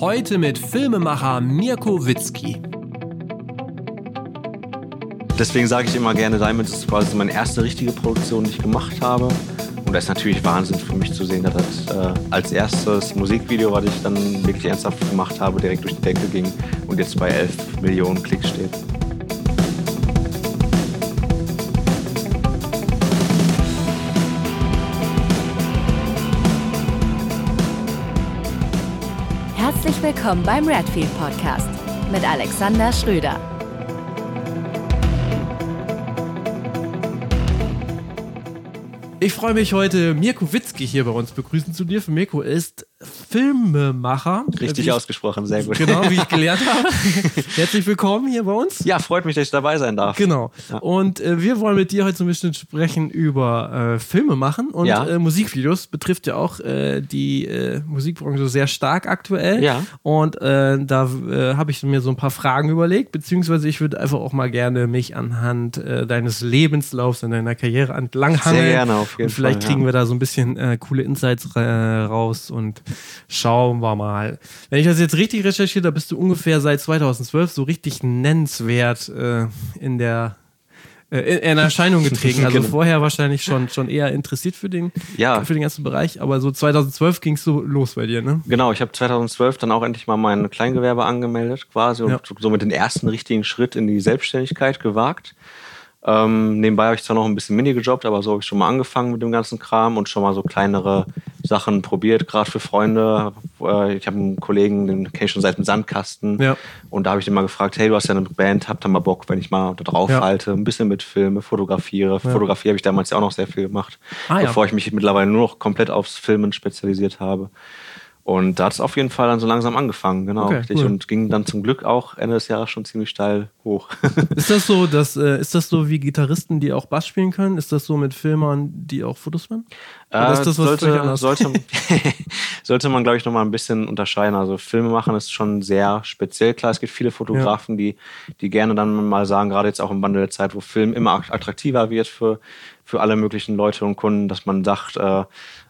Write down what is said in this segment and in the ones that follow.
Heute mit Filmemacher Mirko Witzki. Deswegen sage ich immer gerne, Diamonds ist quasi meine erste richtige Produktion, die ich gemacht habe. Und das ist natürlich Wahnsinn für mich zu sehen, dass das äh, als erstes Musikvideo, was ich dann wirklich ernsthaft gemacht habe, direkt durch die Decke ging und jetzt bei 11 Millionen Klicks steht. Willkommen beim Redfield Podcast mit Alexander Schröder. Ich freue mich heute, Mirko Witzki hier bei uns begrüßen zu dürfen. Mirko ist Filmemacher. Richtig ausgesprochen, sehr gut. Genau, wie ich gelernt habe. Herzlich willkommen hier bei uns. Ja, freut mich, dass ich dabei sein darf. Genau. Ja. Und äh, wir wollen mit dir heute so ein bisschen sprechen über äh, Filme machen und Ja. äh, Musikvideos. Betrifft ja auch äh, die äh, Musikbranche sehr stark aktuell. Ja. Und äh, da habe ich mir so ein paar Fragen überlegt, beziehungsweise ich würde einfach auch mal gerne mich anhand deines Lebenslaufs und deiner Karriere entlanghangeln. Sehr gerne, auf jeden Und vielleicht Fall, kriegen ja. wir da so ein bisschen coole Insights raus und schauen wir mal. Wenn ich das jetzt richtig recherchiere, da bist du ungefähr seit 2012 so richtig nennenswert äh, in der äh, in, in Erscheinung getreten. Also Genau. vorher wahrscheinlich schon, schon eher interessiert für den, Ja. für den ganzen Bereich, aber so 2012 ging es so los bei dir, ne? Genau, ich habe 2012 dann auch endlich mal mein Kleingewerbe angemeldet quasi und Ja. somit den ersten richtigen Schritt in die Selbstständigkeit gewagt. Ähm, nebenbei habe ich zwar noch ein bisschen Mini gejobbt, aber so habe ich schon mal angefangen mit dem ganzen Kram und schon mal so kleinere Sachen probiert, gerade für Freunde. Äh, Ich habe einen Kollegen, den kenne ich schon seit dem Sandkasten. Ja. Und da habe ich den mal gefragt, hey, du hast ja eine Band, habt ihr mal Bock, wenn ich mal da drauf Ja. halte, ein bisschen mit Filme, fotografiere. Fotografie habe ich damals ja auch noch sehr viel gemacht, Ah, ja. bevor ich mich mittlerweile nur noch komplett aufs Filmen spezialisiert habe. Und da hat es auf jeden Fall dann so langsam angefangen, genau, Okay, richtig. cool. Und ging dann zum Glück auch Ende des Jahres schon ziemlich steil hoch. Ist das so, dass, äh, ist das so wie Gitarristen, die auch Bass spielen können? Ist das so mit Filmern, die auch Fotos machen? Oder ist das was sollte, sollte, sollte man, glaube ich, nochmal ein bisschen unterscheiden. Also Filme machen ist schon sehr speziell. Klar, es gibt viele Fotografen, die, die gerne dann mal sagen, gerade jetzt auch im Wandel der Zeit, wo Film immer attraktiver wird für, für alle möglichen Leute und Kunden, dass man sagt, äh,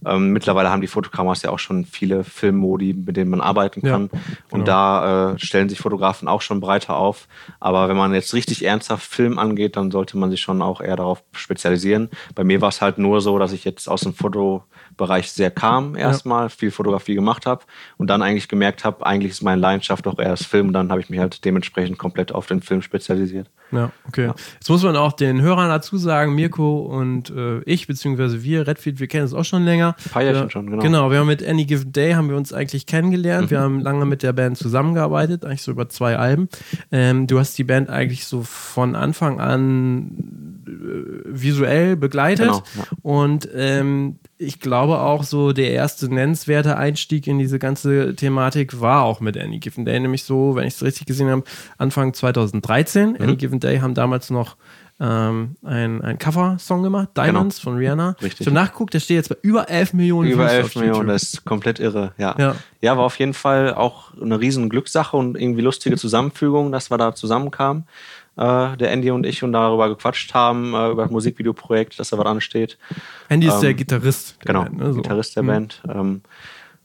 ähm, mittlerweile haben die Fotokameras ja auch schon viele Filmmodi, mit denen man arbeiten Ja, kann. genau. Und da äh, stellen sich Fotografen auch schon breiter auf. Aber wenn man jetzt richtig ernsthaft Film angeht, dann sollte man sich schon auch eher darauf spezialisieren. Bei mir war es halt nur so, dass ich jetzt aus dem Fotobereich sehr kam, erstmal viel Fotografie gemacht habe und dann eigentlich gemerkt habe, eigentlich ist meine Leidenschaft doch eher das Film. Und dann habe ich mich halt dementsprechend komplett auf den Film spezialisiert. Ja, okay. Jetzt muss man auch den Hörern dazu sagen, Mirko und äh, ich, beziehungsweise wir, Redfield, wir kennen uns auch schon länger. Ein paar Jährchen wir, schon, genau. Genau, wir haben mit Any Given Day haben wir uns eigentlich kennengelernt. Mhm. Wir haben lange mit der Band zusammengearbeitet, eigentlich so über zwei Alben. Ähm, du hast die Band eigentlich so von Anfang an äh, visuell begleitet. Genau, ja. Und ähm, ich glaube auch so, der erste nennenswerte Einstieg in diese ganze Thematik war auch mit Any Given Day, nämlich so, wenn ich es richtig gesehen habe, Anfang 2013. Mhm. Any Given Day haben damals noch ähm, ein, ein Cover-Song gemacht, Diamonds von Rihanna. Genau. Richtig. Ich habe nachgeguckt, der steht jetzt bei über 11 Millionen Über Views 11 auf Millionen, das ist komplett irre, ja. Ja. ja. war auf jeden Fall auch eine riesen Glückssache und irgendwie lustige Zusammenfügung, dass wir da zusammenkamen, äh, der Andy und ich, und darüber gequatscht haben, äh, über das Musikvideoprojekt, das da was ansteht. Andy ist Ähm, der Gitarrist. der Genau, Band, ne? so. Gitarrist der Mhm. Band. Ähm,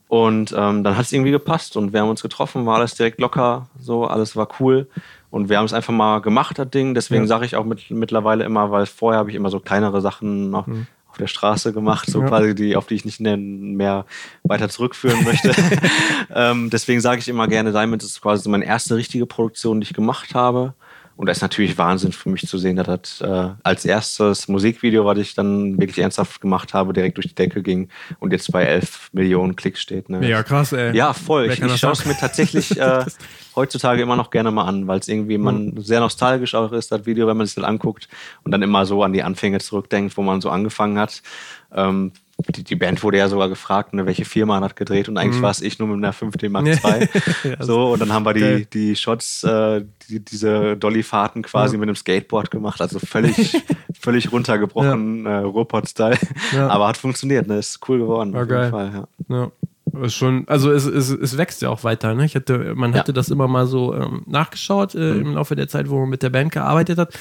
und ähm, dann hat es irgendwie gepasst und wir haben uns getroffen, war alles direkt locker, so, alles war cool. Und wir haben es einfach mal gemacht, das Ding. Deswegen Ja. sage ich auch mit, mittlerweile immer, weil vorher habe ich immer so kleinere Sachen noch auf der Straße gemacht, so Mhm. Ja. quasi die, auf die ich nicht mehr weiter zurückführen möchte. ähm, deswegen sage ich immer gerne, Diamonds ist quasi so meine erste richtige Produktion, die ich gemacht habe. Und das ist natürlich Wahnsinn für mich zu sehen, dass das äh, als erstes Musikvideo, was ich dann wirklich ernsthaft gemacht habe, direkt durch die Decke ging und jetzt bei 11 Millionen Klicks steht. Ne? Mega krass, ey. Ja, voll. Wer Ich, ich schaue es mir tatsächlich äh, heutzutage immer noch gerne mal an, weil es irgendwie man sehr nostalgisch auch ist, das Video, wenn man sich das anguckt und dann immer so an die Anfänge zurückdenkt, wo man so angefangen hat. Ähm, die, die Band wurde ja sogar gefragt, ne, welche Firma hat gedreht und eigentlich war es ich nur mit einer 5D Mark II. Mhm. Ja, so, und dann haben wir geil. die, die Shots, äh, die, diese Dolly-Fahrten quasi Ja. mit einem Skateboard gemacht, also völlig, völlig runtergebrochen, äh, Ruhrpott-Style. Ja. Aber hat funktioniert, ne? Ist cool geworden. War auf jeden geil. Fall, ja. Ja. Schon, also es, es, es wächst ja auch weiter. Ne? Ich hatte, man Ja. hatte das immer mal so ähm, nachgeschaut äh, im Laufe der Zeit, wo man mit der Band gearbeitet hat.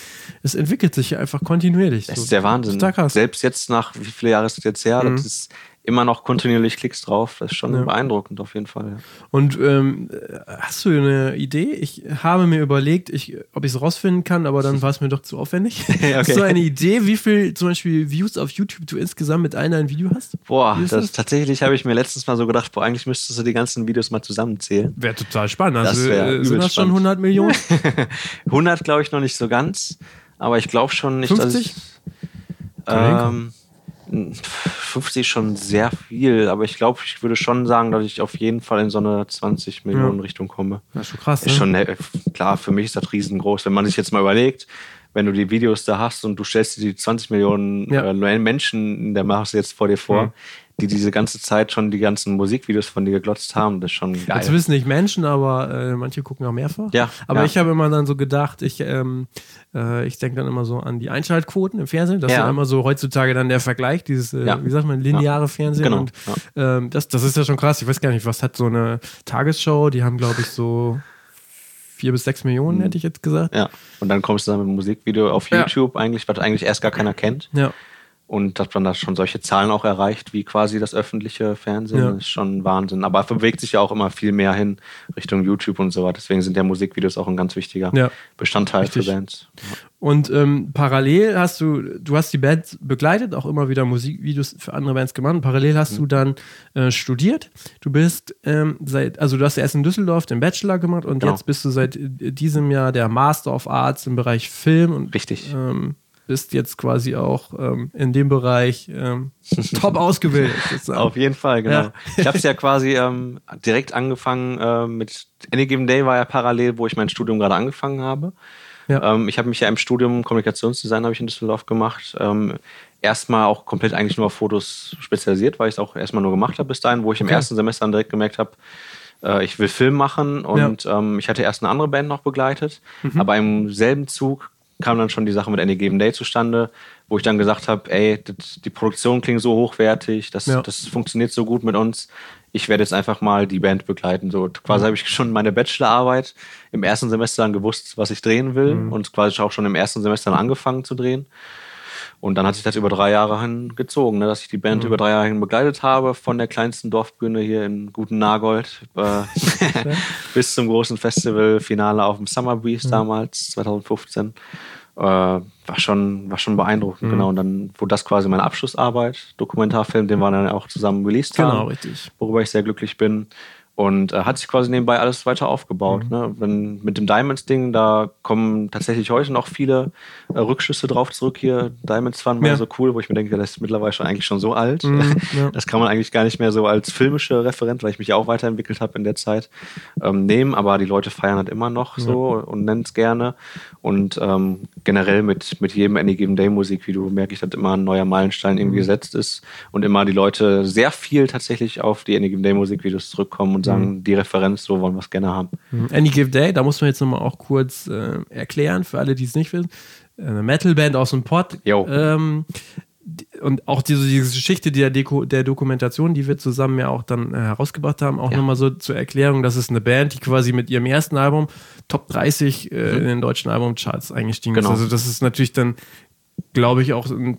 Es entwickelt sich einfach kontinuierlich. Das so. ist der Wahnsinn. Selbst jetzt nach, wie viele Jahre ist das jetzt her? Mhm. Das ist immer noch kontinuierlich Klicks drauf. Das ist schon Ja. beeindruckend auf jeden Fall. Ja. Und ähm, hast du eine Idee? Ich habe mir überlegt, ich, ob ich es rausfinden kann, aber dann war es mir doch zu aufwendig. Hast du eine Idee, wie viel zum Beispiel Views auf YouTube du insgesamt mit einem ein Video hast? Boah, das, das? tatsächlich habe ich mir letztens mal so gedacht, boah, eigentlich müsstest du die ganzen Videos mal zusammenzählen. Wäre total spannend. Das Also, wär äh, sind das schon spannend. 100 Millionen? 100 glaube ich noch nicht so ganz, aber ich glaube schon nicht, 50? dass ich, ähm, 50 ist schon sehr viel, aber ich glaube, ich würde schon sagen, dass ich auf jeden Fall in so eine 20 Millionen Ja. Richtung komme. Das ist schon krass. Ist ne? schon äh, klar, für mich ist das riesengroß. Wenn man sich jetzt mal überlegt, wenn du die Videos da hast und du stellst dir die 20 Millionen Ja. äh, Menschen in der Masse jetzt vor dir vor, Mhm. Die diese ganze Zeit schon die ganzen Musikvideos von dir geglotzt haben, das ist schon geil. Jetzt wissen nicht Menschen, aber äh, manche gucken auch mehrfach. Ja, Aber ja. ich habe immer dann so gedacht, ich, ähm, äh, ich denke dann immer so an die Einschaltquoten im Fernsehen. Das ist Ja. ja immer so heutzutage dann der Vergleich, dieses, äh, Ja. wie sagt man, lineare Fernsehen. Genau, Und ähm, das, das ist ja schon krass. Ich weiß gar nicht, was hat so eine Tagesschau, die haben, glaube ich, so vier bis sechs Millionen, hätte ich jetzt gesagt. Ja, und dann kommst du dann mit einem Musikvideo auf Ja. YouTube eigentlich, was eigentlich erst gar keiner kennt. Ja. Und dass man da schon solche Zahlen auch erreicht, wie quasi das öffentliche Fernsehen, Ja. ist schon Wahnsinn. Aber bewegt sich ja auch immer viel mehr hin Richtung YouTube und so weiter. Deswegen sind ja Musikvideos auch ein ganz wichtiger Ja. Bestandteil Richtig. für Bands. Und ähm, parallel hast du, du hast die Band begleitet, auch immer wieder Musikvideos für andere Bands gemacht. Und parallel hast Mhm. du dann äh, studiert. Du bist ähm, seit, also du hast erst in Düsseldorf den Bachelor gemacht und Genau. jetzt bist du seit äh, diesem Jahr der Master of Arts im Bereich Film und Richtig. ähm, bist jetzt quasi auch ähm, in dem Bereich ähm, top ausgebildet. Auf jeden Fall, genau. Ja. Ich habe es ja quasi ähm, direkt angefangen äh, mit Any Given Day war ja parallel, wo ich mein Studium gerade angefangen habe. Ja. Ähm, ich habe mich ja im Studium Kommunikationsdesign habe ich in Düsseldorf gemacht. Ähm, erstmal auch komplett eigentlich nur auf Fotos spezialisiert, weil ich es auch erstmal nur gemacht habe bis dahin, wo ich im Okay. ersten Semester dann direkt gemerkt habe, äh, ich will Film machen und ähm, ich hatte erst eine andere Band noch begleitet, Mhm. aber im selben Zug kam dann schon die Sache mit Any Given Day zustande, wo ich dann gesagt habe, ey, das, die Produktion klingt so hochwertig, das, Ja. das funktioniert so gut mit uns. Ich werde jetzt einfach mal die Band begleiten. So quasi habe ich schon meine Bachelorarbeit im ersten Semester dann gewusst, was ich drehen will und quasi auch schon im ersten Semester dann angefangen zu drehen. Und dann hat sich das über drei Jahre hin gezogen, ne, dass ich die Band über drei Jahre hin begleitet habe, von der kleinsten Dorfbühne hier in Guten Nagold äh, bis zum großen Festivalfinale auf dem Summer Breeze damals, 2015. Äh, war, schon, war schon beeindruckend, genau. Und dann wurde das quasi meine Abschlussarbeit, Dokumentarfilm, den wir dann auch zusammen released Genau, haben richtig. worüber ich sehr glücklich bin. Und äh, hat sich quasi nebenbei alles weiter aufgebaut. Mhm. Ne? Wenn, mit dem Diamonds-Ding, da kommen tatsächlich heute noch viele äh, Rückschlüsse drauf zurück hier. Diamonds fanden wir Ja. so cool, wo ich mir denke, das ist mittlerweile schon eigentlich schon so alt. Mhm, ja. Das kann man eigentlich gar nicht mehr so als filmische Referent, weil ich mich ja auch weiterentwickelt habe in der Zeit, ähm, nehmen. Aber die Leute feiern das immer noch so und nennen es gerne. Und ähm, generell mit, mit jedem Any Given Day Musikvideo merke ich, dass immer ein neuer Meilenstein irgendwie gesetzt ist und immer die Leute sehr viel tatsächlich auf die Any Given Day Musikvideos zurückkommen und sagen, die Referenz, so wollen wir es gerne haben. Mhm. Any Give Day, da muss man jetzt nochmal auch kurz äh, erklären, für alle, die es nicht wissen. Eine Metalband aus dem Pott. Jo. Ähm, und auch diese, diese Geschichte der, Deko, der Dokumentation, die wir zusammen ja auch dann äh, herausgebracht haben, auch Ja. nochmal so zur Erklärung, das ist eine Band, die quasi mit ihrem ersten Album Top 30 äh, in den deutschen Albumcharts eingestiegen Genau. ist. Also das ist natürlich dann, glaube ich, auch ein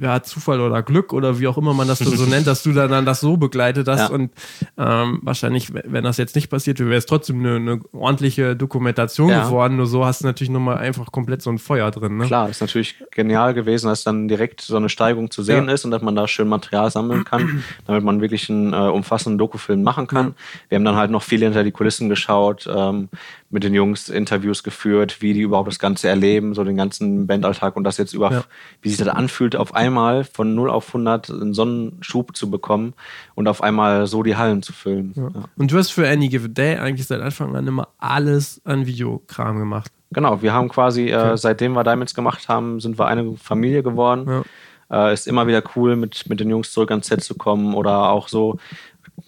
ja, Zufall oder Glück oder wie auch immer man das so nennt, dass du dann, das so begleitet hast. Ja. Und ähm, wahrscheinlich, wenn das jetzt nicht passiert wäre, wäre es trotzdem eine, eine ordentliche Dokumentation Ja. geworden. Nur so hast du natürlich nochmal einfach komplett so ein Feuer drin. Ne? Klar, ist natürlich genial gewesen, dass dann direkt so eine Steigung zu sehen ist und dass man da schön Material sammeln kann, damit man wirklich einen äh, umfassenden Dokufilm machen kann. Wir haben dann halt noch viel hinter die Kulissen geschaut, ähm, mit den Jungs Interviews geführt, wie die überhaupt das Ganze erleben, so den ganzen Bandalltag und das jetzt über, Ja. wie sich das anfühlt, auf einmal von 0 auf 100 einen Sonnenschub zu bekommen und auf einmal so die Hallen zu füllen. Ja. Und du hast für Any Give a Day eigentlich seit Anfang an immer alles an Videokram gemacht. Genau, wir haben quasi, äh, seitdem wir Diamonds gemacht haben, sind wir eine Familie geworden. Äh, ist immer wieder cool, mit, mit den Jungs zurück ans Set zu kommen oder auch so.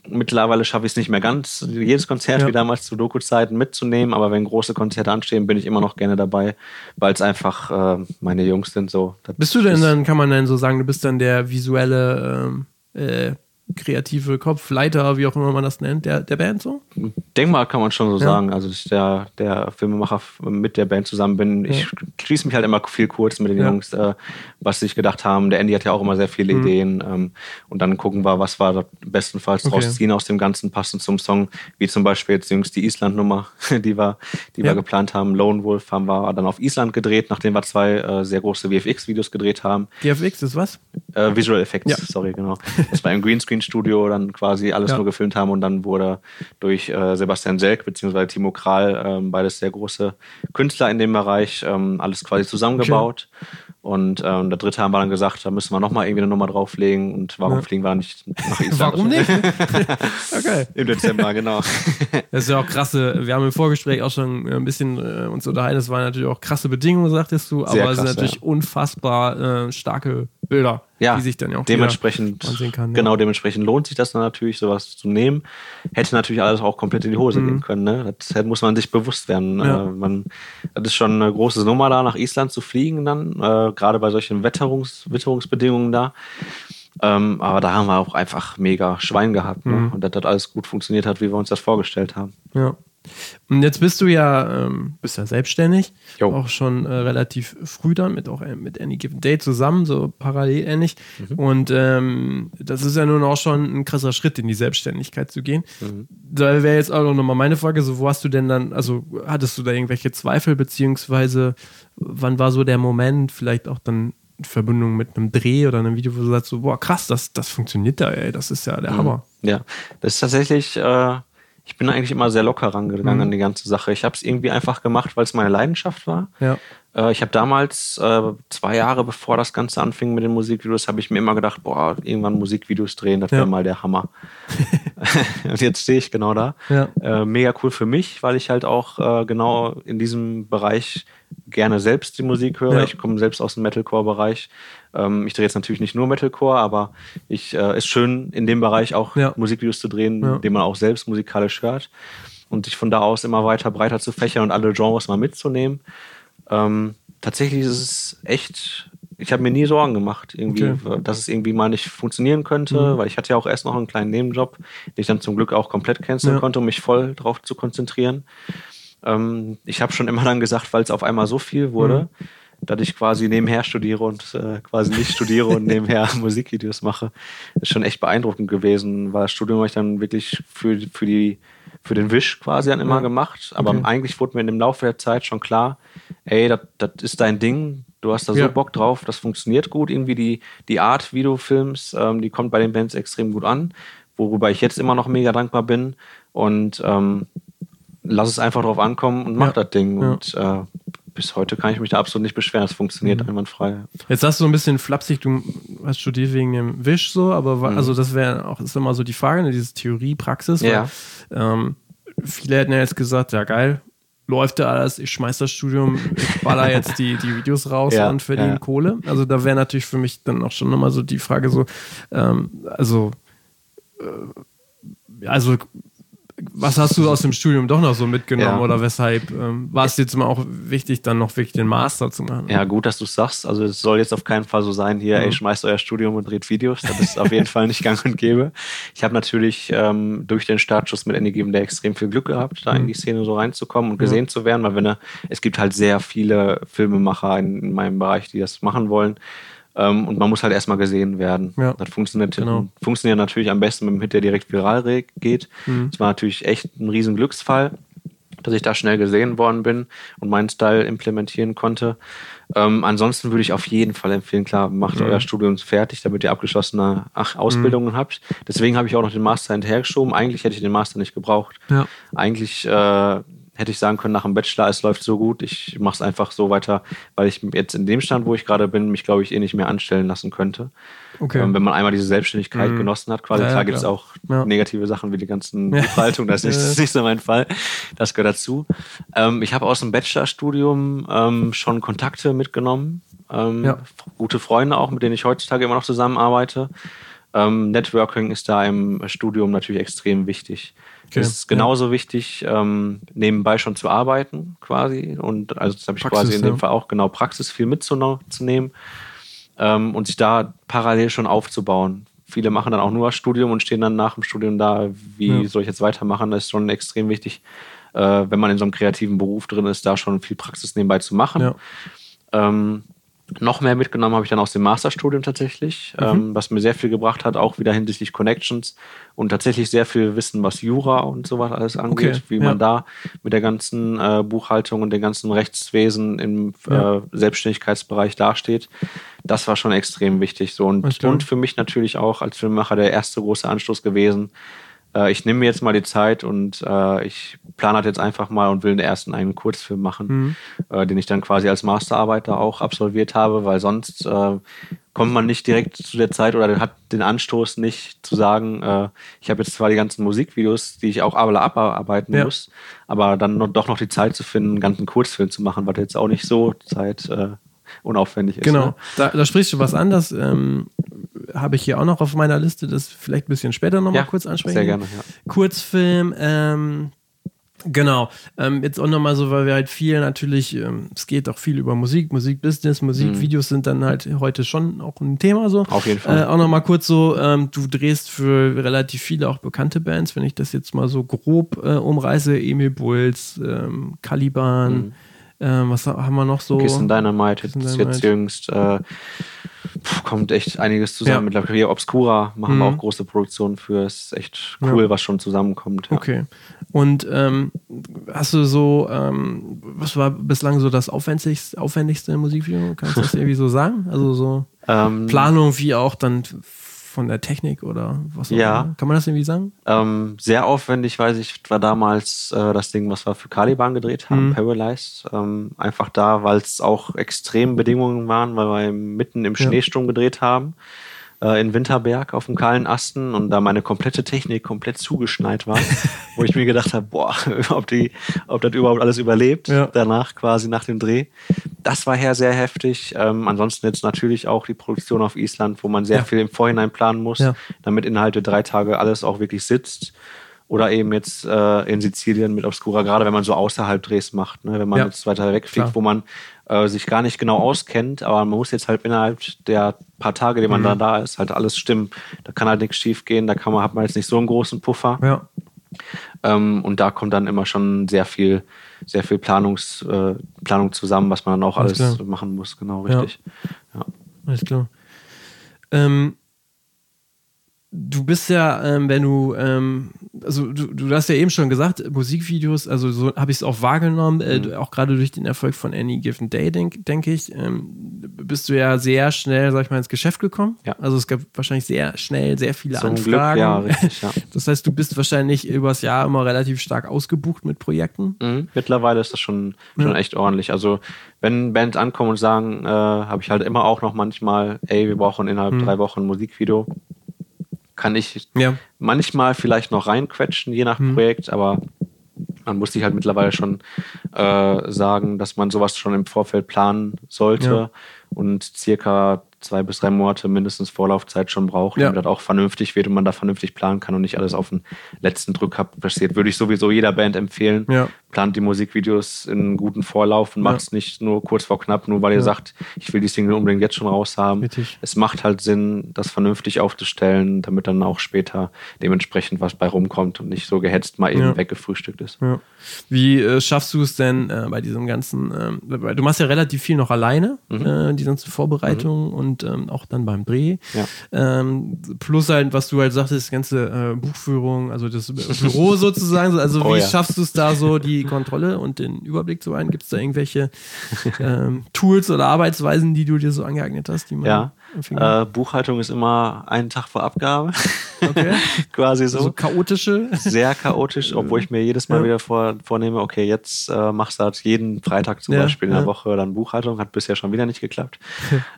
Mittlerweile schaffe ich es nicht mehr ganz, jedes Konzert Ja. wie damals zu Doku-Zeiten mitzunehmen, aber wenn große Konzerte anstehen, bin ich immer noch gerne dabei, weil es einfach äh, meine Jungs sind. So. Das Bist du denn dann, kann man dann so sagen, du bist dann der visuelle ähm, äh, kreative Kopf, Leiter, wie auch immer man das nennt, der, der Band so? Denkmal kann man schon so Ja. sagen. Also dass ich der, der Filmemacher mit der Band zusammen bin. Ich Ja. schließe mich halt immer viel kurz mit den Ja. Jungs, äh, was sie sich gedacht haben. Der Andy hat ja auch immer sehr viele Mhm. Ideen. Ähm, und dann gucken wir, was wir da bestenfalls Okay. ziehen aus dem Ganzen, passend zum Song. Wie zum Beispiel jetzt jüngst die Island-Nummer, die, wir, die wir geplant haben. Lone Wolf haben wir dann auf Island gedreht, nachdem wir zwei äh, sehr große VFX-Videos gedreht haben. GFX ist was? Äh, Visual Effects, Ja. sorry, genau. Das war im Greenscreen-Studio dann quasi alles Ja. nur gefilmt haben und dann wurde durch äh, Sebastian Selk bzw. Timo Kral, ähm, beides sehr große Künstler in dem Bereich, ähm, alles quasi zusammengebaut. Und ähm, der dritte haben wir dann gesagt, da müssen wir nochmal irgendwie eine Nummer drauflegen und warum Ja. fliegen wir nicht nach Island? Warum nicht? okay. Im Dezember, genau. Das ist ja auch krasse, wir haben im Vorgespräch auch schon ein bisschen äh, uns unterhalten, es waren natürlich auch krasse Bedingungen, sagtest du, aber es sind natürlich ja. unfassbar äh, starke Bilder, Ja, die sich dann ja auch dementsprechend, ansehen kann. genau, dementsprechend lohnt sich das dann natürlich, sowas zu nehmen. Hätte natürlich alles auch komplett in die Hose gehen können. Ne? Das muss man sich bewusst werden. Mhm. Ja. Äh, man, das ist schon eine große Nummer da, nach Island zu fliegen dann, äh, gerade bei solchen Wetterungs, Witterungsbedingungen da. Ähm, aber da haben wir auch einfach mega Schwein gehabt. Ne? Mhm. Und dass das alles gut funktioniert hat, wie wir uns das vorgestellt haben. Ja. Und jetzt bist du ja, ähm, bist ja selbstständig, Jo. auch schon äh, relativ früh dann mit auch äh, mit Any Given Day zusammen, so parallel ähnlich. Mhm. Und ähm, das ist ja nun auch schon ein krasser Schritt in die Selbstständigkeit zu gehen. Mhm. Da wäre jetzt auch nochmal meine Frage, so wo hast du denn dann, also hattest du da irgendwelche Zweifel, beziehungsweise wann war so der Moment, vielleicht auch dann in Verbindung mit einem Dreh oder einem Video, wo du sagst, so, boah, krass, das, das funktioniert da, ey, das ist ja der Hammer. Ja, das ist tatsächlich, äh, ich bin eigentlich immer sehr locker rangegangen Mhm. an die ganze Sache. Ich habe es irgendwie einfach gemacht, weil es meine Leidenschaft war. Ja. Äh, ich habe damals, äh, zwei Jahre bevor das Ganze anfing mit den Musikvideos, habe ich mir immer gedacht, boah, irgendwann Musikvideos drehen, das wäre Ja. mal der Hammer. Und jetzt stehe ich genau da. Ja. Äh, mega cool für mich, weil ich halt auch äh, genau in diesem Bereich gerne selbst die Musik höre. Ich komme selbst aus dem Metalcore-Bereich. Ähm, ich drehe jetzt natürlich nicht nur Metalcore, aber ich äh, ist schön in dem Bereich auch Ja. Musikvideos zu drehen, Ja. den man auch selbst musikalisch hört und sich von da aus immer weiter breiter zu fächern und alle Genres mal mitzunehmen. Ähm, tatsächlich ist es echt, ich habe mir nie Sorgen gemacht, irgendwie, Okay. dass es irgendwie mal nicht funktionieren könnte, Mhm. weil ich hatte ja auch erst noch einen kleinen Nebenjob, den ich dann zum Glück auch komplett canceln Ja. konnte, um mich voll drauf zu konzentrieren. Ähm, ich habe schon immer dann gesagt, weil es auf einmal so viel wurde, Mhm. Dass ich quasi nebenher studiere und äh, quasi nicht studiere und nebenher Musikvideos mache. Ist schon echt beeindruckend gewesen, weil das Studium habe ich dann wirklich für, für, die, für den Wisch quasi dann immer Ja. gemacht. Aber Okay. eigentlich wurde mir im Laufe der Zeit schon klar, ey, das ist dein Ding, du hast da Ja. so Bock drauf, das funktioniert gut. Irgendwie die, die Art, wie du filmst, ähm, die kommt bei den Bands extrem gut an, worüber ich jetzt immer noch mega dankbar bin. Und ähm, lass es einfach drauf ankommen und mach Ja. das Ding. Und äh, bis heute kann ich mich da absolut nicht beschweren. Es funktioniert Mhm. einwandfrei. Jetzt hast du so ein bisschen flapsig, du hast studiert wegen dem Wisch so, aber wa- Mhm. also das wäre auch ist immer so die Frage, ne, dieses Theorie, Praxis. Ja. Weil, ähm, viele hätten ja jetzt gesagt, ja geil, läuft ja alles, ich schmeiß das Studium, ich baller jetzt die, die Videos raus Ja, und verdiene ja. Kohle. Also da wäre natürlich für mich dann auch schon nochmal so die Frage so, ähm, also äh, also was hast du aus dem Studium doch noch so mitgenommen Ja. oder weshalb ähm, war es jetzt mal auch wichtig, dann noch wirklich den Master zu machen? Ja, gut, dass du es sagst. Also es soll jetzt auf keinen Fall so sein, hier, ey, schmeißt euer Studium und dreht Videos. Das ist auf jeden Fall nicht gang und gäbe. Ich habe natürlich ähm, durch den Startschuss mit Andy Given Day extrem viel Glück gehabt, da in die Szene so reinzukommen und gesehen zu werden, weil wenn er, es gibt halt sehr viele Filmemacher in, in meinem Bereich, die das machen wollen. Ähm, und man muss halt erstmal gesehen werden. Ja. Das funktioniert, Genau. funktioniert natürlich am besten mit dem Hit, der direkt viral geht. Mhm. Das war natürlich echt ein riesen Glücksfall dass ich da schnell gesehen worden bin und meinen Style implementieren konnte. Ähm, ansonsten würde ich auf jeden Fall empfehlen, klar, macht Mhm. euer Studium fertig, damit ihr abgeschlossene ach, Ausbildungen habt. Deswegen habe ich auch noch den Master hinterhergeschoben. Eigentlich hätte ich den Master nicht gebraucht. Ja. Eigentlich äh, hätte ich sagen können, nach dem Bachelor, es läuft so gut, ich mache es einfach so weiter, weil ich jetzt in dem Stand, wo ich gerade bin, mich, glaube ich, eh nicht mehr anstellen lassen könnte. Okay. Ähm, wenn man einmal diese Selbstständigkeit Mhm. genossen hat, quasi Ja, ja, klar gibt es klar. auch Ja. negative Sachen wie die ganzen Ja. Buchhaltung, das ist nicht, das ist nicht so mein Fall. Das gehört dazu. Ähm, ich habe aus dem Bachelorstudium ähm, schon Kontakte mitgenommen. Ähm, Ja. Gute Freunde auch, mit denen ich heutzutage immer noch zusammenarbeite. Ähm, Networking ist da im Studium natürlich extrem wichtig. Okay. Es ist genauso wichtig, ähm, nebenbei schon zu arbeiten, quasi. Und also das habe ich Praxis, quasi in ja. dem Fall auch genau Praxis viel mitzunehmen ähm, und sich da parallel schon aufzubauen. viele machen dann auch nur das Studium und stehen dann nach dem Studium da, wie Ja. soll ich jetzt weitermachen? Das ist schon extrem wichtig, äh, wenn man in so einem kreativen Beruf drin ist, da schon viel Praxis nebenbei zu machen. Ja. Ähm, noch mehr mitgenommen habe ich dann aus dem Masterstudium tatsächlich, Mhm. ähm, was mir sehr viel gebracht hat, auch wieder hinsichtlich Connections und tatsächlich sehr viel Wissen, was Jura und sowas alles angeht, Okay, wie ja. man da mit der ganzen äh, Buchhaltung und dem ganzen Rechtswesen im Ja. äh, Selbstständigkeitsbereich dasteht. Das war schon extrem wichtig. So. Und, und für mich natürlich auch als Filmemacher der erste große Anstoß gewesen. Äh, ich nehme mir jetzt mal die Zeit und äh, ich plane das jetzt einfach mal und will den ersten einen Kurzfilm machen, Mhm. äh, den ich dann quasi als Masterarbeit da auch absolviert habe, weil sonst äh, kommt man nicht direkt zu der Zeit oder hat den Anstoß nicht zu sagen, äh, ich habe jetzt zwar die ganzen Musikvideos, die ich auch alle abarbeiten Ja. muss, aber dann noch, doch noch die Zeit zu finden, einen ganzen Kurzfilm zu machen, was jetzt auch nicht so Zeit äh, unaufwendig ist. Genau, Ne? da, da sprichst du was an, das ähm, habe ich hier auch noch auf meiner Liste, das vielleicht ein bisschen später nochmal Ja, kurz ansprechen. sehr gerne, ja. Kurzfilm, ähm, genau. Ähm, jetzt auch nochmal so, weil wir halt viel natürlich, ähm, es geht auch viel über Musik, Musikbusiness, Musikvideos sind dann halt heute schon auch ein Thema so. Mhm. Auf jeden Fall. Äh, auch nochmal kurz so, ähm, du drehst für relativ viele auch bekannte Bands, wenn ich das jetzt mal so grob äh, umreiße, Emil Bulls, ähm, Caliban, ähm, was haben wir noch so? Kissen Dynamite, Kiss and jetzt, Dynamite. jetzt jüngst äh, pff, kommt echt einiges zusammen. Ja. Hier Obscura machen wir Mhm. auch große Produktionen für. Ist echt cool, Ja. was schon zusammenkommt. Ja. Okay. Und ähm, hast du so, ähm, was war bislang so das aufwendigste, aufwendigste Musikvideo? Kannst du das irgendwie so sagen? Also so Ähm, Planung wie auch dann von der Technik oder was auch Ja. immer. Kann man das irgendwie sagen? ähm, sehr aufwendig, weiß ich, war damals äh, das Ding, was wir für Caliban gedreht haben, Mhm. Paralyzed. Ähm, einfach da, weil es auch extrem Bedingungen waren, weil wir mitten im Ja. Schneesturm gedreht haben. Äh, in Winterberg auf dem kahlen Asten und da meine komplette Technik komplett zugeschneit war, wo ich mir gedacht habe, boah, ob, die, ob das überhaupt alles überlebt, Ja. danach quasi nach dem Dreh. Das war her sehr heftig. Ähm, ansonsten jetzt natürlich auch die Produktion auf Island, wo man sehr Ja. viel im Vorhinein planen muss, damit innerhalb der drei Tage alles auch wirklich sitzt. Oder eben jetzt äh, in Sizilien mit Obscura, gerade wenn man so außerhalb Drehs macht, ne? wenn man Ja. jetzt weiter wegfliegt, Klar. wo man äh, sich gar nicht genau auskennt, aber man muss jetzt halt innerhalb der paar Tage, die man Mhm. da da ist, halt alles stimmen. Da kann halt nichts schief gehen, da kann man, hat man jetzt nicht so einen großen Puffer. Ja. Ähm, und da kommt dann immer schon sehr viel, sehr viel Planungs, äh, Planung zusammen, was man dann auch Alles alles machen muss, genau richtig. Ja. Alles klar. Ähm, du bist ja, ähm, wenn du, ähm, also du, du hast ja eben schon gesagt, Musikvideos, also so habe ich es auch wahrgenommen, äh, Mhm. auch gerade durch den Erfolg von Any Given Day, denke denk ich, ähm, bist du ja sehr schnell, sag ich mal, ins Geschäft gekommen. Ja. Also es gab wahrscheinlich sehr schnell sehr viele Zum Glück, Anfragen. ja, richtig, ja. Das heißt, du bist wahrscheinlich übers Jahr immer relativ stark ausgebucht mit Projekten. Mhm. Mittlerweile ist das schon, schon Ja. echt ordentlich. Also wenn Bands ankommen und sagen, äh, habe ich halt immer auch noch manchmal, ey, wir brauchen innerhalb Mhm. drei Wochen ein Musikvideo, kann ich Ja. manchmal vielleicht noch reinquetschen, je nach Mhm. Projekt, aber man muss sich halt mittlerweile schon äh, sagen, dass man sowas schon im Vorfeld planen sollte Ja. und circa zwei bis drei Monate mindestens Vorlaufzeit schon braucht, Ja. damit das auch vernünftig wird und man da vernünftig planen kann und nicht alles auf den letzten Drücker passiert. Würde ich sowieso jeder Band empfehlen. Ja. Plant die Musikvideos in guten Vorlauf und Ja. macht es nicht nur kurz vor knapp, nur weil ihr sagt, ich will die Single unbedingt jetzt schon raus haben. Richtig. Es macht halt Sinn, das vernünftig aufzustellen, damit dann auch später dementsprechend was bei rumkommt und nicht so gehetzt mal eben weggefrühstückt ist. Wie äh, schaffst du es denn äh, bei diesem ganzen, weil du machst ja relativ viel noch alleine, Mhm. äh, die ganzen Vorbereitungen und ähm, auch dann beim Dreh. Ja. Ähm, plus halt, was du halt sagtest, ganze äh, Buchführung, also das Büro sozusagen. So, Also Oh wie ja. schaffst du es da so, die Kontrolle und den Überblick zu behalten? Gibt es da irgendwelche ähm, Tools oder Arbeitsweisen, die du dir so angeeignet hast? Die man Ja, äh, Buchhaltung ist immer einen Tag vor Abgabe, Okay. quasi so. So chaotische. Sehr chaotisch, obwohl ich mir jedes Mal Ja. wieder vor, vornehme, okay, jetzt äh, machst du halt jeden Freitag zum Ja, Beispiel in ja. der Woche dann Buchhaltung, hat bisher schon wieder nicht geklappt.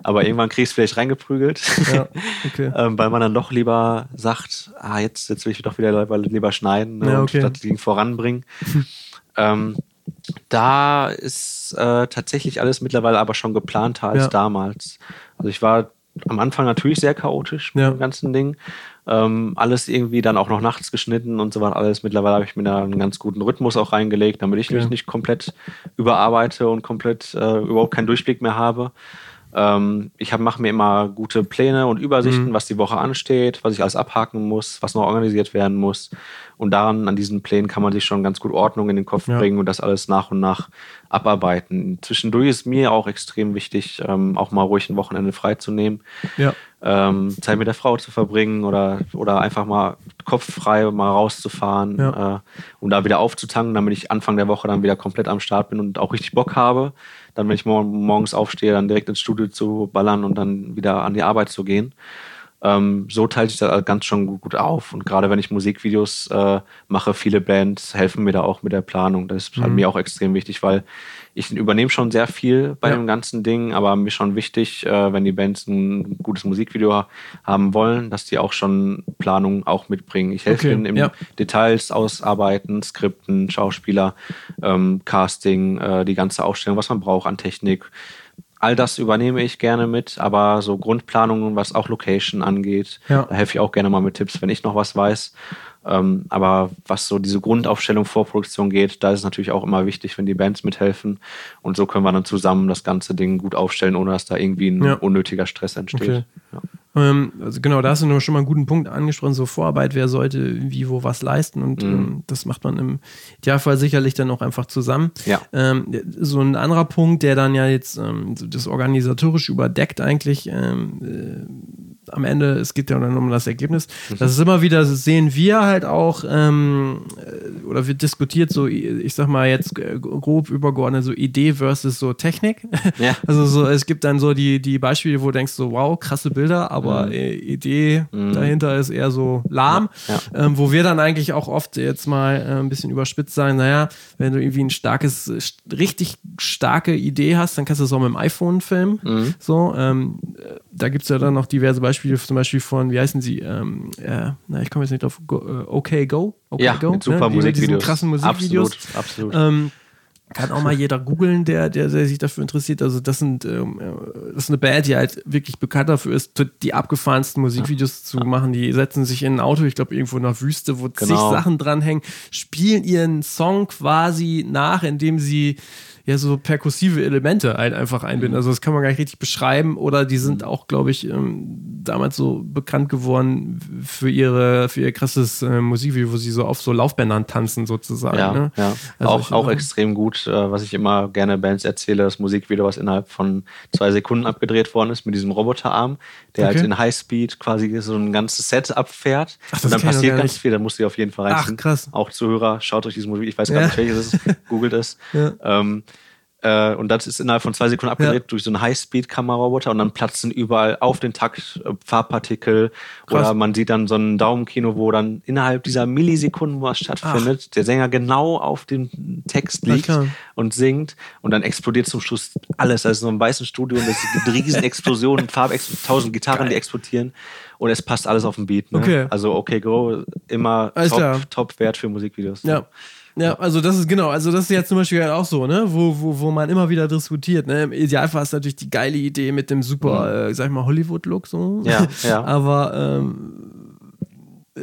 Aber irgendwann kriegst du vielleicht reingeprügelt. Ja, okay. ähm, weil man dann doch lieber sagt, ah, jetzt, jetzt will ich doch wieder lieber, lieber schneiden ne, Ja, und okay. statt Ding voranbringen. ähm, da ist äh, tatsächlich alles mittlerweile aber schon geplanter als Ja. damals. Also ich war am Anfang natürlich sehr chaotisch mit Ja. dem ganzen Ding. Ähm, alles irgendwie dann auch noch nachts geschnitten und so was alles. Mittlerweile habe ich mir da einen ganz guten Rhythmus auch reingelegt, damit ich Okay. mich nicht komplett überarbeite und komplett äh, überhaupt keinen Durchblick mehr habe. Ähm, ich mache mir immer gute Pläne und Übersichten, Mhm. was die Woche ansteht, was ich alles abhaken muss, was noch organisiert werden muss. Und daran, an diesen Plänen kann man sich schon ganz gut Ordnung in den Kopf Ja. bringen und das alles nach und nach abarbeiten. Zwischendurch ist mir auch extrem wichtig, ähm, auch mal ruhig ein Wochenende freizunehmen Ja. ähm, Zeit mit der Frau zu verbringen oder, oder einfach mal kopffrei mal rauszufahren, Ja. äh, um da wieder aufzutanken, damit ich Anfang der Woche dann wieder komplett am Start bin und auch richtig Bock habe. Dann, wenn ich mor morgens aufstehe, dann direkt ins Studio zu ballern und dann wieder an die Arbeit zu gehen. Ähm, so teilt sich das ganz schon gut, gut auf. Und gerade wenn ich Musikvideos äh, mache, viele Bands helfen mir da auch mit der Planung. Das ist halt Mhm. mir auch extrem wichtig, weil ich übernehme schon sehr viel bei Ja. dem ganzen Ding, aber mir schon wichtig, äh, wenn die Bands ein gutes Musikvideo ha haben wollen, dass die auch schon Planung auch mitbringen. Ich helfe Okay, denen im ja. Details ausarbeiten, Skripten, Schauspieler, ähm, Casting, äh, die ganze Ausstellung, was man braucht an Technik. All das übernehme ich gerne mit, aber so Grundplanungen, was auch Location angeht, Ja. da helfe ich auch gerne mal mit Tipps, wenn ich noch was weiß. Ähm, aber was so diese Grundaufstellung, Vorproduktion geht, da ist es natürlich auch immer wichtig, wenn die Bands mithelfen. Und so können wir dann zusammen das ganze Ding gut aufstellen, ohne dass da irgendwie ein Ja. unnötiger Stress entsteht. Okay. Ja. Ähm, also genau, da hast du schon mal einen guten Punkt angesprochen, so Vorarbeit, wer sollte wie, wo, was leisten und Mhm. ähm, das macht man im Idealfall sicherlich dann auch einfach zusammen. Ja. Ähm, so ein anderer Punkt, der dann ja jetzt ähm, das organisatorisch überdeckt eigentlich ähm, äh, am Ende, es geht ja dann um das Ergebnis. Mhm. Das ist immer wieder, das sehen wir halt auch, ähm, äh, oder wird diskutiert, so, ich sag mal jetzt äh, grob übergeordnet, so Idee versus so Technik. Ja. Also so, es gibt dann so die, die Beispiele, wo du denkst so, wow, krasse Bilder, aber Mhm. äh, Idee dahinter ist eher so lahm. Ja. Ähm, wo wir dann eigentlich auch oft jetzt mal äh, ein bisschen überspitzt sagen, naja, wenn du irgendwie ein starkes, st- richtig starke Idee hast, dann kannst du es auch mit dem iPhone filmen. Mhm. So, ähm, äh, da gibt es ja dann noch diverse Beispiele, zum Beispiel von, wie heißen sie, ähm, äh, na, ich komme jetzt nicht drauf, Go, äh, OK Go? OK Ja, Go, mit super ne? Die mit diesen Musikvideos. krassen Musikvideos. Absolut, absolut. Ähm, kann auch mal jeder googeln, der, der, der sich dafür interessiert. Also das sind ähm, äh, das ist eine Band, die halt wirklich bekannt dafür ist, die abgefahrensten Musikvideos zu machen. Die setzen sich in ein Auto, ich glaube irgendwo in der Wüste, wo zig Genau. Sachen dranhängen, spielen ihren Song quasi nach, indem sie ja so perkussive Elemente halt einfach einbinden. Also das kann man gar nicht richtig beschreiben. Oder die sind auch, glaube ich, ähm, damals so bekannt geworden für ihre für ihr krasses äh, Musikvideo, wo sie so auf so Laufbändern tanzen sozusagen. Ja, ne? ja. Also auch, ich- auch extrem gut, äh, was ich immer gerne Bands erzähle, das Musikvideo, was innerhalb von zwei Sekunden abgedreht worden ist mit diesem Roboterarm, der Okay. halt in Highspeed quasi so ein ganzes Set abfährt. Ach, das und dann passiert ganz nicht. viel, da musst du auf jeden Fall Ach, reinziehen. krass. Auch Zuhörer, schaut euch dieses Musikvideo, ich weiß gar Ja. nicht, welches es ist, googelt es. Ja. Ähm, äh, und das ist innerhalb von zwei Sekunden abgedreht durch so einen Highspeed-Kameraroboter und dann platzen überall auf den Takt äh, Farbpartikel Krass. oder man sieht dann so ein Daumenkino, wo dann innerhalb dieser Millisekunden was stattfindet, der Sänger genau auf dem Text liegt und singt und dann explodiert zum Schluss alles. Also so ein weißen Studio und es gibt riesen Explosionen, Farbex tausend Gitarren, Geil. die explodieren und es passt alles auf den Beat. Ne? Okay. Also okay, Go, immer Alles klar. top, top Wert für Musikvideos. Ja. Ja, also das ist genau, also das ist jetzt zum Beispiel halt auch so, ne, wo, wo, wo man immer wieder diskutiert, ne, im Idealfall ist natürlich die geile Idee mit dem super, äh, sag ich mal, Hollywood-Look so. Mhm. Ja, ja. Aber, ähm,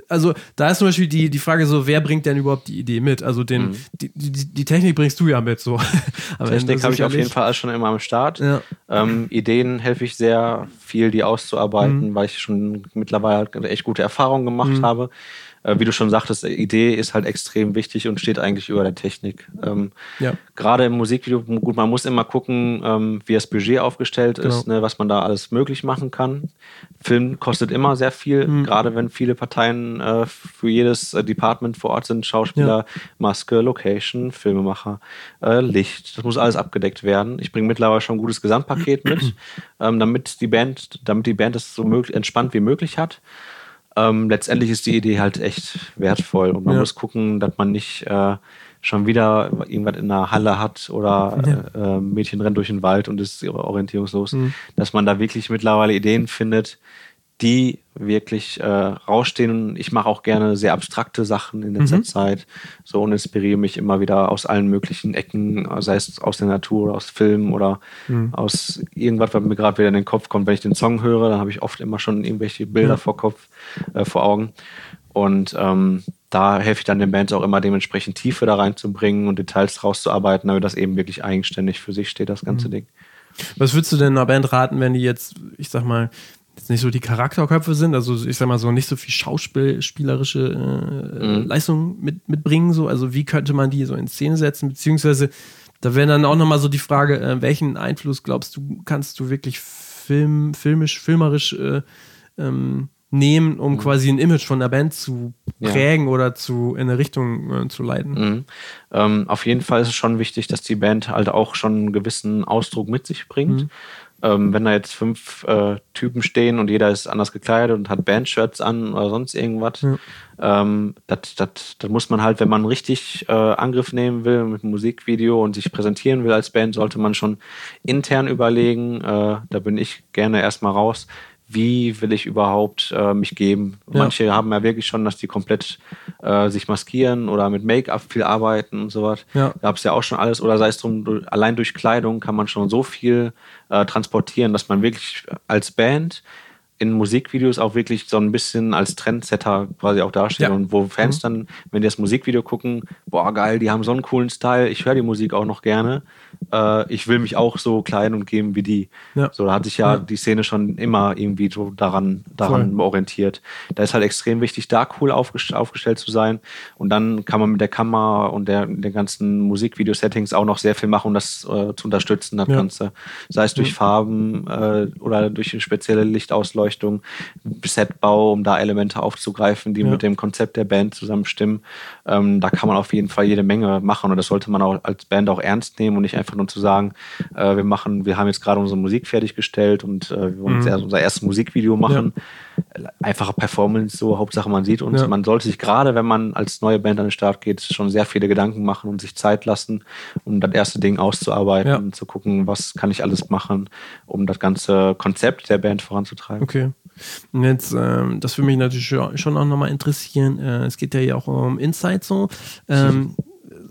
also da ist zum Beispiel die, die Frage so, wer bringt denn überhaupt die Idee mit? Also den, die, die, die Technik bringst du ja mit, so. Mhm. Technik habe ich auf jeden Fall schon immer am Start. Ja. Ähm, Ideen helfe ich sehr viel, die auszuarbeiten, Mhm. weil ich schon mittlerweile halt echt gute Erfahrungen gemacht habe. Äh, wie du schon sagtest, die Idee ist halt extrem wichtig und steht eigentlich über der Technik. Ähm, Ja. Gerade im Musikvideo, gut, man muss immer gucken, ähm, wie das Budget aufgestellt ist, Genau. ne, was man da alles möglich machen kann. Film kostet immer sehr viel, Mhm. gerade wenn viele Parteien äh, für jedes äh, Department vor Ort sind, Schauspieler, Maske, Location, Filmemacher, äh, Licht, das muss alles abgedeckt werden. Ich bringe mittlerweile schon ein gutes Gesamtpaket mit, ähm, damit die Band, damit die Band es so möglich, entspannt wie möglich hat. Ähm, letztendlich ist die Idee halt echt wertvoll und man Ja. muss gucken, dass man nicht äh, schon wieder irgendwas in der Halle hat oder äh, äh, Mädchen rennt durch den Wald und ist orientierungslos, Mhm. dass man da wirklich mittlerweile Ideen findet, die wirklich äh, rausstehen. Ich mache auch gerne sehr abstrakte Sachen in letzter Zeit. So und inspiriere mich immer wieder aus allen möglichen Ecken, sei es aus der Natur, aus Filmen oder aus irgendwas, was mir gerade wieder in den Kopf kommt. Wenn ich den Song höre, dann habe ich oft immer schon irgendwelche Bilder Ja. vor Kopf, äh, vor Augen. Und ähm, da helfe ich dann den Bands auch immer dementsprechend Tiefe da reinzubringen und Details rauszuarbeiten, damit das eben wirklich eigenständig für sich steht, das ganze Ding. Was würdest du denn einer Band raten, wenn die jetzt, ich sag mal, jetzt nicht so die Charakterköpfe sind, also ich sag mal so nicht so viel schauspielerische äh, mhm. Leistung mit, mitbringen, so, also wie könnte man die so in Szene setzen, beziehungsweise da wäre dann auch nochmal so die Frage, äh, welchen Einfluss glaubst du, kannst du wirklich film, filmisch, filmerisch äh, ähm, nehmen, um mhm. quasi ein Image von der Band zu prägen ja. oder zu, in eine Richtung äh, zu leiten. Mhm. Ähm, auf jeden Fall ist es schon wichtig, dass die Band halt auch schon einen gewissen Ausdruck mit sich bringt. Mhm. Ähm, wenn da jetzt fünf äh, Typen stehen und jeder ist anders gekleidet und hat Bandshirts an oder sonst irgendwas, ja. ähm, das, das, das muss man halt, wenn man richtig äh, Angriff nehmen will mit einem Musikvideo und sich präsentieren will als Band, sollte man schon intern überlegen. Äh, da bin ich gerne erstmal raus wie will ich überhaupt äh, mich geben. Ja. Manche haben ja wirklich schon, dass die komplett äh, sich maskieren oder mit Make-up viel arbeiten und sowas. Ja. Gab es ja auch schon alles. Oder sei es drum, allein durch Kleidung kann man schon so viel äh, transportieren, dass man wirklich als Band in Musikvideos auch wirklich so ein bisschen als Trendsetter quasi auch darstellen. Ja. Und wo Fans mhm. dann, wenn die das Musikvideo gucken, boah, geil, die haben so einen coolen Style, ich höre die Musik auch noch gerne. Äh, ich will mich auch so klein und geben wie die. Ja. So, da hatte ich ja, ja, die Szene schon immer irgendwie so daran, daran orientiert. Da ist halt extrem wichtig, da cool aufgestellt, aufgestellt zu sein. Und dann kann man mit der Kamera und der, den ganzen Musikvideo-Settings auch noch sehr viel machen, um das äh, zu unterstützen, das Ganze. Sei es durch Farben äh, oder durch eine spezielle Lichtausleuchtung Beleuchtung, Setbau, um da Elemente aufzugreifen, die ja. mit dem Konzept der Band zusammenstimmen. Ähm, da kann man auf jeden Fall jede Menge machen und das sollte man auch als Band auch ernst nehmen und nicht einfach nur zu sagen, äh, wir machen, wir haben jetzt gerade unsere Musik fertiggestellt und äh, wir wollen mhm. jetzt unser erstes Musikvideo machen. Ja. Einfache Performance, so Hauptsache man sieht uns. Ja. Man sollte sich gerade, wenn man als neue Band an den Start geht, schon sehr viele Gedanken machen und sich Zeit lassen, um das erste Ding auszuarbeiten ja. und zu gucken, was kann ich alles machen, um das ganze Konzept der Band voranzutreiben. Okay. Okay. Und jetzt, ähm, das würde mich natürlich schon auch nochmal interessieren. Äh, es geht ja hier auch um Insight so. Ähm,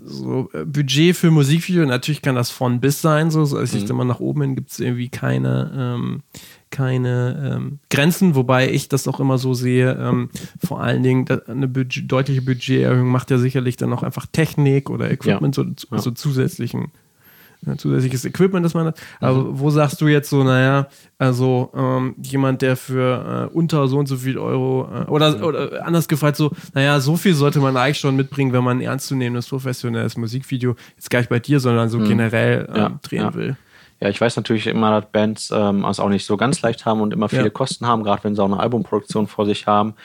so äh, Budget für Musikvideo, natürlich kann das von bis sein, so, so also ich mhm. immer nach oben hin gibt es irgendwie keine, ähm, keine ähm, Grenzen, wobei ich das auch immer so sehe, ähm, vor allen Dingen eine Budget, deutliche Budgeterhöhung macht ja sicherlich dann auch einfach Technik oder Equipment, ja. so, ja. so zusätzlichen ja, zusätzliches Equipment, das man hat. Aber mhm. wo sagst du jetzt so, naja, also ähm, jemand, der für äh, unter so und so viel Euro äh, oder, oder anders gefragt, so, naja, so viel sollte man eigentlich schon mitbringen, wenn man ein ernstzunehmendes professionelles Musikvideo jetzt gar nicht bei dir, sondern so mhm. generell ähm, ja, drehen ja. will. Ja, ich weiß natürlich immer, dass Bands ähm, es auch nicht so ganz leicht haben und immer viele ja. Kosten haben, gerade wenn sie auch eine Albumproduktion vor sich haben.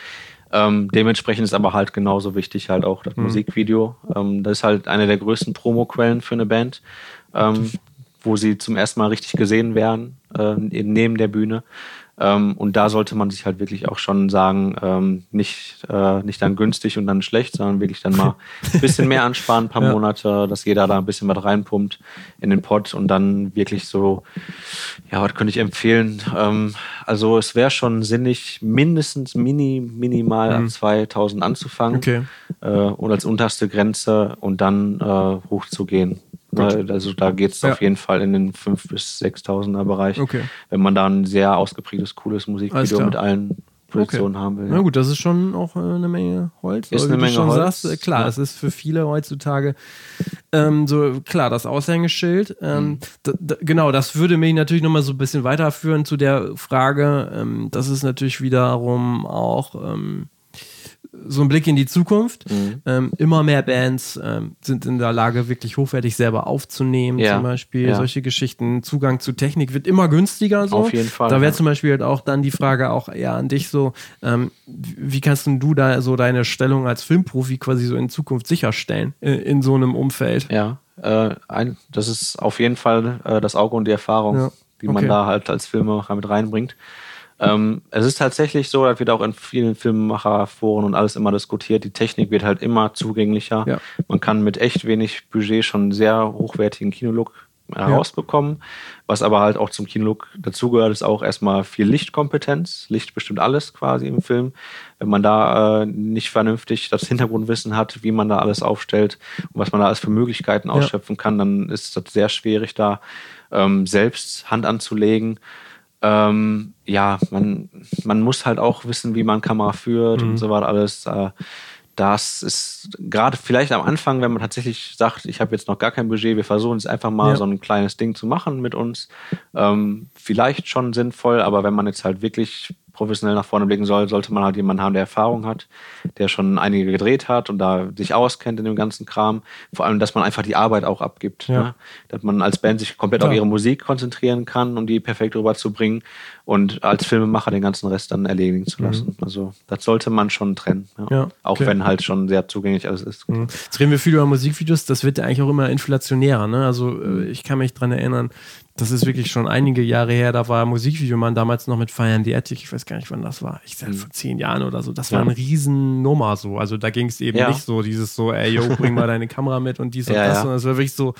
Ähm, dementsprechend ist aber halt genauso wichtig halt auch das mhm. Musikvideo. Ähm, das ist halt eine der größten Promoquellen für eine Band ähm, wo sie zum ersten Mal richtig gesehen werden, äh, neben der Bühne. Ähm, und da sollte man sich halt wirklich auch schon sagen, ähm, nicht, äh, nicht dann günstig und dann schlecht, sondern wirklich dann mal ein bisschen mehr ansparen, ein paar ja. Monate, dass jeder da ein bisschen was reinpumpt in den Pott und dann wirklich so, ja, was könnte ich empfehlen? Ähm, also es wäre schon sinnig, mindestens mini, minimal mhm. ab 2000 anzufangen okay. äh, und als unterste Grenze und dann äh, hochzugehen. Gut. Also da geht es ja. auf jeden Fall in den 5.000 bis 6.000er Bereich, okay. wenn man da ein sehr ausgeprägtes, cooles Musikvideo mit allen Positionen okay. haben will. Ja. Na gut, das ist schon auch äh, eine Menge Holz. Ist eine Menge schon Holz. Sagst, äh, klar, ja. es ist für viele heutzutage ähm, so klar das Aushängeschild. Ähm, mhm. genau, das würde mich natürlich nochmal so ein bisschen weiterführen zu der Frage. Ähm, das ist natürlich wiederum auch ähm, so ein Blick in die Zukunft. Mhm. Ähm, immer mehr Bands ähm, sind in der Lage, wirklich hochwertig selber aufzunehmen, ja. zum Beispiel. Ja. Solche Geschichten. Zugang zu Technik wird immer günstiger. So. Auf jeden Fall. Da wäre ja. zum Beispiel halt auch dann die Frage auch eher an dich so, ähm, wie kannst du da so deine Stellung als Filmprofi quasi so in Zukunft sicherstellen in, äh, in so einem Umfeld? Ja, äh, ein, das ist auf jeden Fall äh, das Auge und die Erfahrung, die man okay. da halt als Filmemacher mit reinbringt. Ähm, es ist tatsächlich so, das wird auch in vielen Filmemacherforen und alles immer diskutiert, die Technik wird halt immer zugänglicher. Ja. Man kann mit echt wenig Budget schon sehr hochwertigen Kinolook herausbekommen. Ja. Was aber halt auch zum Kinolook dazugehört, ist auch erstmal viel Lichtkompetenz. Licht bestimmt alles quasi im Film. Wenn man da äh, nicht vernünftig das Hintergrundwissen hat, wie man da alles aufstellt und was man da alles für Möglichkeiten ausschöpfen ja. kann, dann ist das sehr schwierig, da ähm, selbst Hand anzulegen ähm, ja, man, man muss halt auch wissen, wie man Kamera führt mhm. und so weiter alles. Äh, das ist gerade vielleicht am Anfang, wenn man tatsächlich sagt, ich habe jetzt noch gar kein Budget, wir versuchen es einfach mal Ja. so ein kleines Ding zu machen mit uns, ähm, vielleicht schon sinnvoll, aber wenn man jetzt halt wirklich professionell nach vorne blicken soll, sollte man halt jemanden haben, der Erfahrung hat, der schon einige gedreht hat und da sich auskennt in dem ganzen Kram. Vor allem, dass man einfach die Arbeit auch abgibt. Ja. Ne? Dass man als Band sich komplett Klar. auf ihre Musik konzentrieren kann, um die perfekt rüberzubringen und als Filmemacher den ganzen Rest dann erledigen zu lassen. Also das sollte man schon trennen. Ja. Mhm. Ja, Auch okay. wenn halt schon sehr zugänglich alles ist. Mhm. Jetzt reden wir viel über Musikvideos, das wird ja eigentlich auch immer inflationärer. Ne? Also äh, ich kann mich dran erinnern, das ist wirklich schon einige Jahre her, da war Musikvideomann damals noch mit Feiern die Attic, ich weiß gar nicht, wann das war. Ich sag vor zehn Jahren oder so. Das war Ja. eine Riesennummer so. Also da ging es eben Ja. nicht so, dieses so, ey, yo, bring mal deine Kamera mit und dies und Ja, das, sondern es war wirklich so,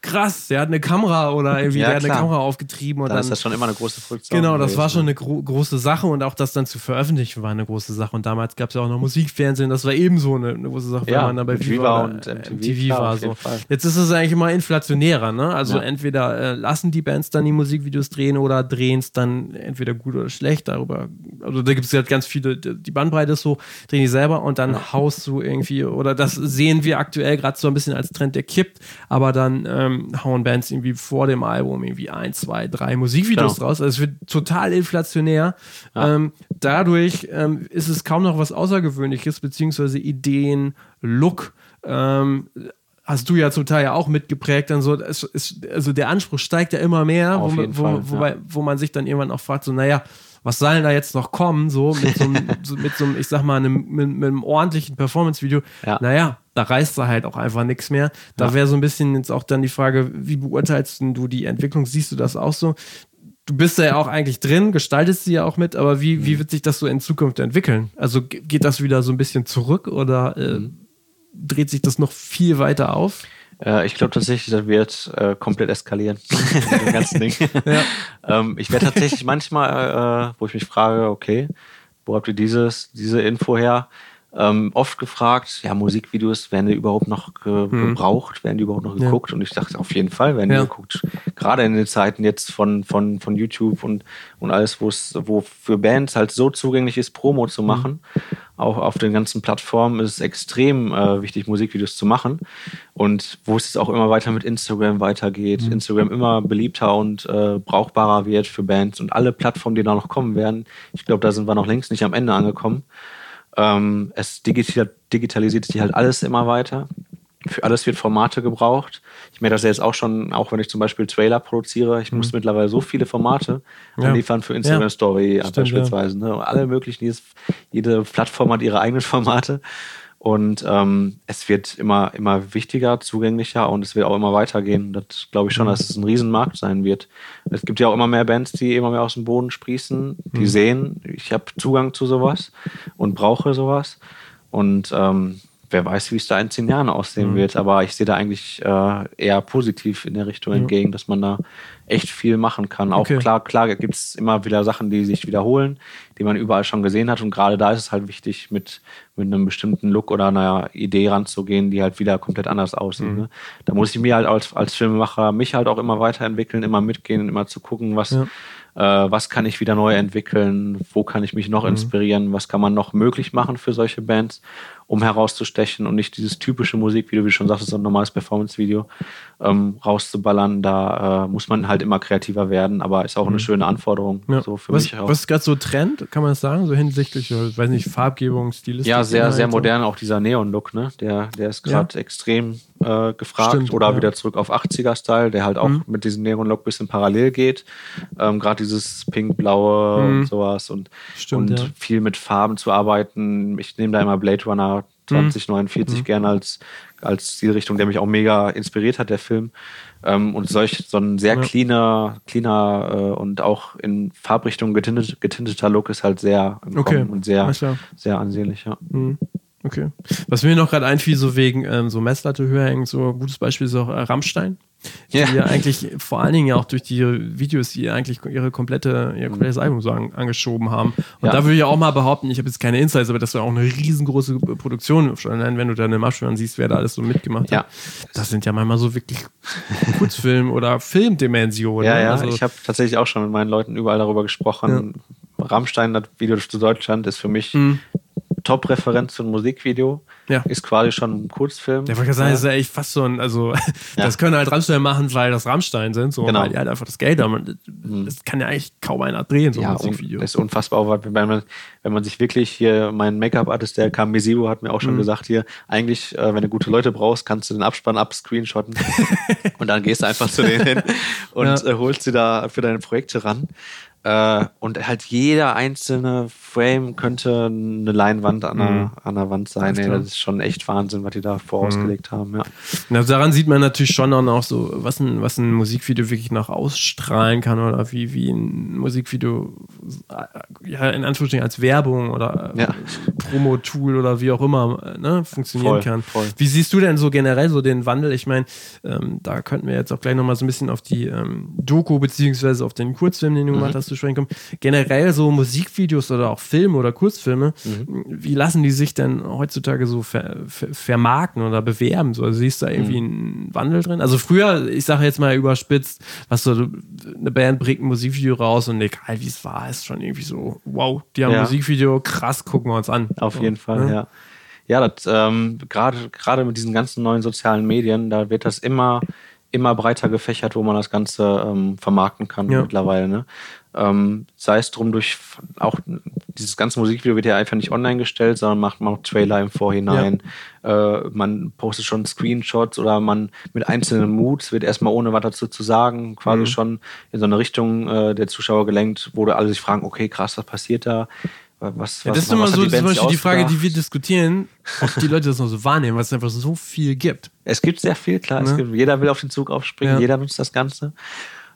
krass, der hat eine Kamera oder irgendwie, Ja, der hat eine. Kamera aufgetrieben und Dann dann. ist das schon immer eine große Produktion. Genau, das war schon eine gro große Sache und auch das dann zu veröffentlichen war eine große Sache. Und damals gab es ja auch noch Musikfernsehen, das war ebenso eine, eine große Sache, Ja, wenn man dann bei Viva, und äh, MTV, klar, war. So. Jetzt ist es eigentlich immer inflationärer, ne? Also Ja. entweder äh, lassen die Bands dann die Musikvideos drehen oder drehen es dann entweder gut oder schlecht. Darüber, also da gibt es ja ganz viele, die Bandbreite ist so, drehen die selber und dann haust du irgendwie, oder das sehen wir aktuell gerade so ein bisschen als Trend, der kippt, aber dann ähm, hauen Bands irgendwie vor dem Album irgendwie ein, zwei, drei Musikvideos Genau. draus. Also es wird total inflationär. Ähm, dadurch ähm, ist es kaum noch was Außergewöhnliches, beziehungsweise Ideen, Look. Ähm, hast du ja zum Teil ja auch mitgeprägt. Dann so, ist, also der Anspruch steigt ja immer mehr, wo, wo, Fall, wobei, wo man sich dann irgendwann auch fragt, so, naja, was soll denn da jetzt noch kommen, so mit so einem, so, mit so einem ich sag mal, einem, mit, mit einem ordentlichen Performance-Video. Ja. Naja, da reißt da halt auch einfach nichts mehr. Da Ja. wäre so ein bisschen jetzt auch dann die Frage, wie beurteilst du die Entwicklung? Siehst du das auch so? Du bist da ja auch eigentlich drin, gestaltest sie ja auch mit, aber wie, Mhm. wie wird sich das so in Zukunft entwickeln? Also ge- geht das wieder so ein bisschen zurück oder äh, Mhm. dreht sich das noch viel weiter auf? Äh, ich glaube tatsächlich, das wird äh, komplett eskalieren. dem ganzen Ding. Ja. ähm, ich werde tatsächlich manchmal, äh, wo ich mich frage, okay, wo habt ihr dieses, diese Info her? Ähm, oft gefragt, ja, Musikvideos, werden die überhaupt noch ge gebraucht, werden die überhaupt noch Mhm. Ja. geguckt? Und ich dachte, auf jeden Fall werden Ja. die geguckt. Gerade in den Zeiten jetzt von, von, von YouTube und, und alles, wo es, wo für Bands halt so zugänglich ist, Promo Mhm. zu machen. Auch auf den ganzen Plattformen ist es extrem äh, wichtig, Musikvideos zu machen. Und wo es jetzt auch immer weiter mit Instagram weitergeht, Mhm. Instagram immer beliebter und äh, brauchbarer wird für Bands und alle Plattformen, die da noch kommen werden. Ich glaube, da sind wir noch längst nicht am Ende angekommen. Ähm, es digital, digitalisiert sich halt alles immer weiter. Für alles wird Formate gebraucht. Ich merke das ja jetzt auch schon, auch wenn ich zum Beispiel Trailer produziere. Ich muss mittlerweile so viele Formate Mhm. Ja. anliefern für Instagram Ja. Story Stimmt, beispielsweise. Ne? Alle möglichen, jedes, jede Plattform hat ihre eigenen Formate. Und ähm, es wird immer, immer wichtiger, zugänglicher und es wird auch immer weitergehen. Das glaube ich schon, dass es ein Riesenmarkt sein wird. Es gibt ja auch immer mehr Bands, die immer mehr aus dem Boden sprießen, die sehen, ich habe Zugang zu sowas und brauche sowas. Und ähm, wer weiß, wie es da in zehn Jahren aussehen wird. Aber ich sehe da eigentlich äh, eher positiv in der Richtung entgegen, dass man da echt viel machen kann. Auch Okay. klar, klar gibt es immer wieder Sachen, die sich wiederholen, die man überall schon gesehen hat. Und gerade da ist es halt wichtig, mit, mit einem bestimmten Look oder einer Idee ranzugehen, die halt wieder komplett anders aussieht. Ne? Da muss ich mir halt als, als Filmemacher mich halt auch immer weiterentwickeln, immer mitgehen, immer zu gucken, was, Ja. äh, was kann ich wieder neu entwickeln, wo kann ich mich noch inspirieren, was kann man noch möglich machen für solche Bands, um herauszustechen und nicht dieses typische Musikvideo, wie du schon sagst, so ein normales Performance-Video ähm, rauszuballern. Da äh, muss man halt immer kreativer werden, aber ist auch eine schöne Anforderung. Ja. So für was, mich auch. was ist gerade so Trend, kann man das sagen? So hinsichtlich, äh, weiß nicht, Farbgebung, Stilistik? Ja, sehr, sehr modern, auch dieser Neon-Look, ne? Der, der ist Ja. gerade extrem äh, gefragt. Stimmt, Oder ja. wieder zurück auf 80er-Style, der halt auch Mhm. mit diesem Neon-Look ein bisschen parallel geht. Ähm, gerade dieses pink-blaue Mhm. und sowas und, Stimmt, und ja. viel mit Farben zu arbeiten. Ich nehme da immer Blade Runner Mhm. 2049 gerne als, als Stilrichtung, der mich auch mega inspiriert hat, der Film. Ähm, und solch, so ein sehr Ja. cleaner, cleaner äh, und auch in Farbrichtung getintet, getinteter Look ist halt sehr im Okay, und sehr, sehr ansehnlich, ja. Mhm. Okay. Was mir noch gerade einfiel, so wegen ähm, so Messlatte höher hängen, so ein gutes Beispiel ist auch äh, Rammstein. Ja. Die ja eigentlich vor allen Dingen ja auch durch die Videos, die eigentlich ihre komplette, ihr komplettes Album so an, angeschoben haben. Und Ja. da würde ich auch mal behaupten, ich habe jetzt keine Insights, aber das war auch eine riesengroße Produktion. Schon allein, wenn du da eine Abspann siehst, wer da alles so mitgemacht Ja. hat. Das sind ja manchmal so wirklich Kurzfilm- oder Filmdimensionen. Ja, ne? ja, Also, ich habe tatsächlich auch schon mit meinen Leuten überall darüber gesprochen. Rammstein, das Video zu Deutschland, ist für mich Mhm. Top-Referenz für ein Musikvideo. Ja. Ist quasi schon ein Kurzfilm. Der wollte sagen, das ist ja echt fast so ein, also das können halt Rammstein machen, weil das Rammstein sind, so, Genau. weil die halt einfach das Geld haben. Das kann ja eigentlich kaum einer drehen, so ein ja, Musikvideo. un ist unfassbar. Wenn man, wenn man sich wirklich hier, mein Make-up-Artist, der kam, Misiu, hat mir auch schon Mhm. gesagt, hier, eigentlich, äh, wenn du gute Leute brauchst, kannst du den Abspann abscreenshotten und dann gehst du einfach zu denen hin und Ja. äh, holst sie da für deine Projekte ran. Äh, und halt jeder einzelne Frame könnte eine Leinwand an, der, an der Wand sein. Alles Ey. Mhm. das ist schon echt Wahnsinn, was die da vorausgelegt haben. Ja. Na, daran sieht man natürlich schon auch noch so, was ein, was ein Musikvideo wirklich noch ausstrahlen kann oder wie, wie ein Musikvideo äh, ja, in Anführungsstrichen als Werbung oder äh, Ja. Promo-Tool oder wie auch immer äh, ne, funktionieren Voll, kann. voll. Wie siehst du denn so generell so den Wandel? Ich meine, ähm, da könnten wir jetzt auch gleich nochmal so ein bisschen auf die ähm, Doku beziehungsweise auf den Kurzfilm, den du Mhm. gemacht hast, zu sprechen kommen. Generell so Musikvideos oder auch Filme oder Kurzfilme, Mhm. wie lassen die sich denn heutzutage so ver, ver, vermarkten oder bewerben? So, also siehst du da irgendwie Mhm. einen Wandel drin? Also früher, ich sage jetzt mal überspitzt, was so eine Band bringt ein Musikvideo raus und egal wie es war, ist schon irgendwie so, wow, die haben Ja. ein Musikvideo, krass, gucken wir uns an. Auf jeden Fall, ne? ja. Ja, das, ähm, gerade gerade mit diesen ganzen neuen sozialen Medien, da wird das immer, immer breiter gefächert, wo man das Ganze ähm, vermarkten kann Ja. mittlerweile. Ne? Ähm, sei es drum durch auch dieses ganze Musikvideo wird ja einfach nicht online gestellt, sondern macht man auch Trailer im Vorhinein. Äh, man postet schon Screenshots oder man mit einzelnen Moods wird erstmal ohne was dazu zu sagen, quasi Mhm. schon in so eine Richtung äh, der Zuschauer gelenkt, wo alle sich fragen, okay, krass, was passiert da? Was, Ja, was, das ist immer so die zum Beispiel die Frage, die wir diskutieren, ob die Leute das noch so wahrnehmen, weil es einfach so viel gibt. Es gibt sehr viel, klar. Es Ne? gibt, jeder will auf den Zug aufspringen, Ja. jeder nutzt das Ganze.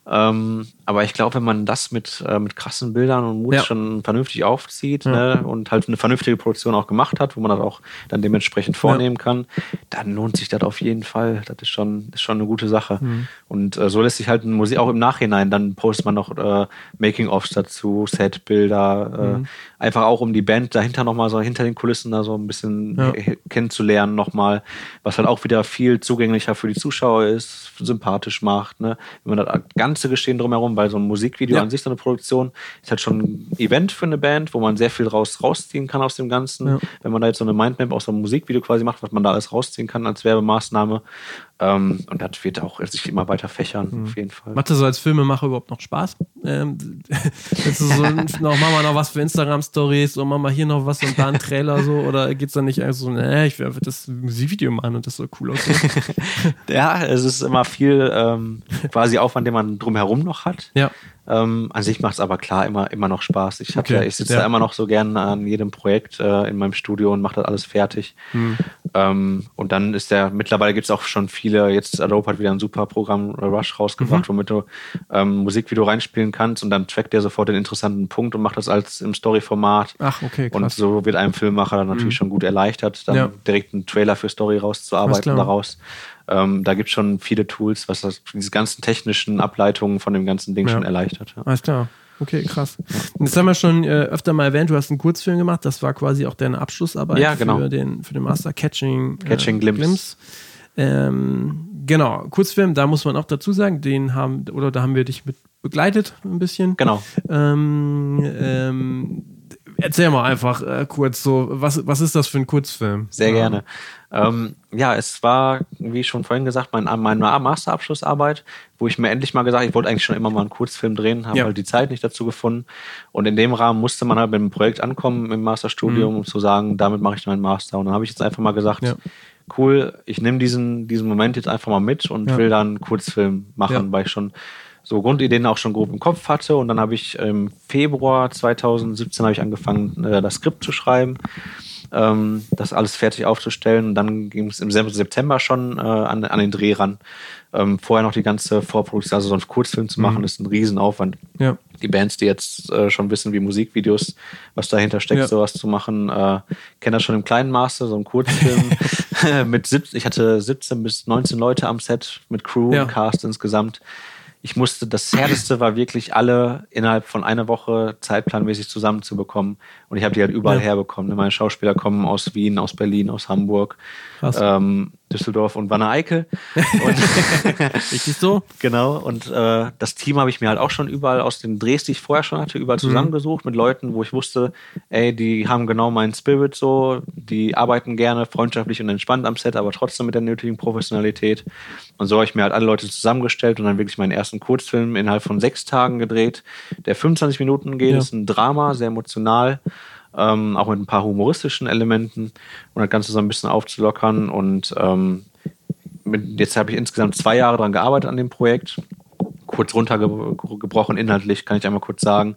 Ähm, aber ich glaube, wenn man das mit, äh, mit krassen Bildern und Mut Ja. schon vernünftig aufzieht Ja. ne, und halt eine vernünftige Produktion auch gemacht hat, wo man das auch dann dementsprechend vornehmen kann, dann lohnt sich das auf jeden Fall. Das ist schon, ist schon eine gute Sache. Mhm. Und äh, so lässt sich halt ein Musik auch im Nachhinein, dann postet man noch äh, Making-ofs dazu, Setbilder, äh, Mhm. einfach auch um die Band dahinter nochmal so hinter den Kulissen da so ein bisschen Ja. kennenzulernen nochmal, was halt auch wieder viel zugänglicher für die Zuschauer ist, sympathisch macht. Ne? Wenn man das ganze Geschehen drumherum, weil so ein Musikvideo Ja. an sich, so eine Produktion, ist halt schon ein Event für eine Band, wo man sehr viel raus, rausziehen kann aus dem Ganzen. Ja. Wenn man da jetzt so eine Mindmap aus so einem Musikvideo quasi macht, was man da alles rausziehen kann als Werbemaßnahme. Ähm, und das wird auch sich immer weiter fächern, Mhm. auf jeden Fall. Das so als Filmemacher überhaupt noch Spaß? Ähm, so, noch, machen wir noch was für Instagram-Stories und machen wir hier noch was und da einen Trailer so? Oder geht's dann nicht einfach so, nee, ich will einfach das Musikvideo machen und das soll cool aussehen? Ja, es ist immer viel ähm, quasi Aufwand, den man drumherum noch hat. ja. Ähm, an sich macht es aber klar immer, immer noch Spaß. Ich, Okay, ja, ich sitze ja. da immer noch so gern an jedem Projekt äh, in meinem Studio und mache das alles fertig. Hm. Ähm, und dann ist der, mittlerweile gibt es auch schon viele, jetzt Adobe hat wieder ein super Programm äh, Rush rausgebracht, Mhm. womit du ähm, Musikvideo reinspielen kannst und dann trackt der sofort den interessanten Punkt und macht das als im Story-Format. Ach, okay, Und krass. so wird einem Filmemacher dann natürlich schon gut erleichtert, dann Ja. direkt einen Trailer für Story rauszuarbeiten daraus. Ähm, da gibt es schon viele Tools, was das, diese ganzen technischen Ableitungen von dem ganzen Ding Ja. schon erleichtert. Ja. Alles klar. Okay, krass. Und Jetzt haben wir schon äh, öfter mal erwähnt, du hast einen Kurzfilm gemacht. Das war quasi auch deine Abschlussarbeit Ja, genau. für, den, für den Master Catching, Catching Glimpse. Ähm, genau, Kurzfilm, da muss man auch dazu sagen, den haben, oder da haben wir dich mit begleitet ein bisschen. Genau. Ähm, ähm, erzähl mal einfach äh, kurz so, was, was ist das für ein Kurzfilm? Sehr Ähm, gerne. Ähm, ja, es war, wie schon vorhin gesagt, mein, meine Masterabschlussarbeit, wo ich mir endlich mal gesagt ich wollte eigentlich schon immer mal einen Kurzfilm drehen, habe Ja. halt die Zeit nicht dazu gefunden. Und in dem Rahmen musste man halt mit einem Projekt ankommen im Masterstudium, um zu sagen, damit mache ich meinen Master. Und dann habe ich jetzt einfach mal gesagt, Mhm. Ja. cool, ich nehme diesen, diesen Moment jetzt einfach mal mit und Ja. will dann einen Kurzfilm machen, weil ich schon so Grundideen auch schon grob im Kopf hatte. Und dann habe ich im Februar 2017 habe ich angefangen, äh, das Skript zu schreiben ähm, das alles fertig aufzustellen. Und dann ging es im September schon äh, an, an den Dreh ran. Ähm, vorher noch die ganze Vorproduktion, also so einen Kurzfilm zu machen, ist ein Riesenaufwand. Ja. Die Bands, die jetzt äh, schon wissen, wie Musikvideos, was dahinter steckt, Ja. sowas zu machen, äh, kennen das schon im kleinen Maße, so ein Kurzfilm mit 17, ich hatte 17 bis 19 Leute am Set mit Crew Ja. und Cast insgesamt. Ich musste, das Härteste war wirklich alle innerhalb von einer Woche zeitplanmäßig zusammenzubekommen. Und ich habe die halt überall ja. herbekommen. Meine Schauspieler kommen aus Wien, aus Berlin, aus Hamburg. Ähm, Düsseldorf und Wanne Eickel. Richtig so? Genau. Und äh, das Team habe ich mir halt auch schon überall aus den Drehs, die ich vorher schon hatte, überall mhm. zusammengesucht mit Leuten, wo ich wusste, ey, die haben genau meinen Spirit so, die arbeiten gerne freundschaftlich und entspannt am Set, aber trotzdem mit der nötigen Professionalität. Und so habe ich mir halt alle Leute zusammengestellt und dann wirklich meinen ersten Kurzfilm innerhalb von sechs Tagen gedreht, der 25 Minuten geht, ja. ist ein Drama, sehr emotional ähm, auch mit ein paar humoristischen Elementen und das Ganze so ein bisschen aufzulockern. Und ähm, mit, jetzt habe ich insgesamt zwei Jahre daran gearbeitet an dem Projekt kurz runtergebrochen inhaltlich, kann ich einmal kurz sagen.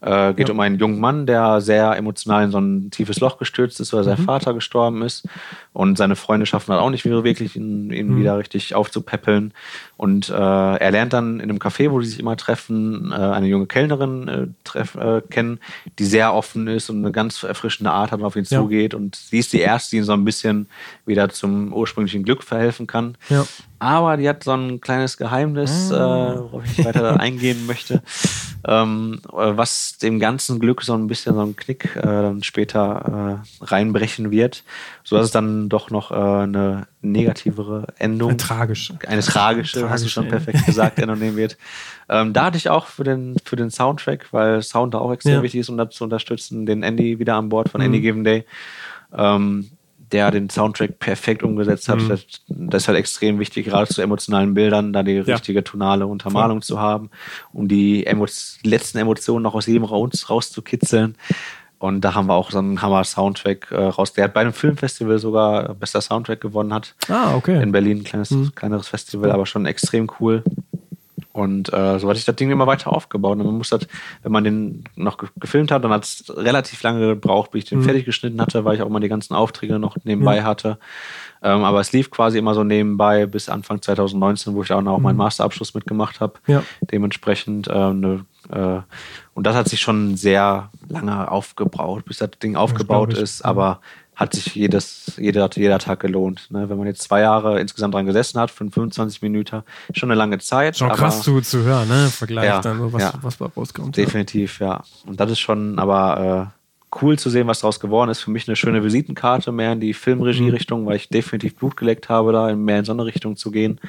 Äh, geht ja. um einen jungen Mann, der sehr emotional in so ein tiefes Loch gestürzt ist, weil mhm. sein Vater gestorben ist. Und seine Freunde schaffen halt auch nicht wirklich, ihn, ihn mhm. wieder richtig aufzupäppeln. Und äh, er lernt dann in einem Café, wo die sich immer treffen, äh, eine junge Kellnerin äh, treff, äh, kennen, die sehr offen ist und eine ganz erfrischende Art hat und auf ihn ja. zugeht. Und sie ist die Erste, die ihn so ein bisschen wieder zum ursprünglichen Glück verhelfen kann. Ja. Aber die hat so ein kleines Geheimnis, ah. äh, worauf ich weiter eingehen möchte, ähm, was dem ganzen Glück so ein bisschen so einen Knick äh, dann später äh, reinbrechen wird, sodass es dann doch noch äh, eine negativere Endung, eine tragische, eine tragische, tragische hast du schon perfekt gesagt, Endung nehmen wird. Ähm, da hatte ich auch für den, für den Soundtrack, weil Sound da auch extrem ja. wichtig ist, um das zu unterstützen, den Andy wieder an Bord von mhm. Any Given Day. Ähm, der den Soundtrack perfekt umgesetzt hat. Mhm. Das, das, ist halt extrem wichtig, gerade zu emotionalen Bildern, da die ja. richtige tonale Untermalung Voll. zu haben, um die Emo letzten Emotionen noch aus jedem raus, rauszukitzeln. Und da haben wir auch so einen Hammer-Soundtrack äh, raus, der bei einem Filmfestival sogar bester Soundtrack gewonnen hat. Ah, okay. In Berlin, ein kleines, mhm. kleineres Festival, aber schon extrem cool. Und äh, so hat sich das Ding immer weiter aufgebaut. Und man muss das, wenn man den noch gefilmt hat, dann hat es relativ lange gebraucht, bis ich den mhm. fertig geschnitten hatte, weil ich auch mal die ganzen Aufträge noch nebenbei ja. hatte. Ähm, aber es lief quasi immer so nebenbei bis Anfang 2019, wo ich auch noch mhm. meinen Masterabschluss mitgemacht habe. Ja. Dementsprechend äh, ne, äh, und das hat sich schon sehr lange aufgebaut, bis das Ding aufgebaut das ist. Aber hat sich jedes, jeder, jeder Tag gelohnt. Ne? Wenn man jetzt zwei Jahre insgesamt dran gesessen hat, für 25 Minuten, schon eine lange Zeit. Schon krass zu, zu hören, ne? Vergleich ja, dann, was, ja. was da rauskommt. Definitiv, ja. ja. Und das ist schon aber äh, cool zu sehen, was daraus geworden ist. Für mich eine schöne Visitenkarte mehr in die Filmregie-Richtung, mhm. weil ich definitiv Blut geleckt habe, da mehr in so eine Richtung zu gehen.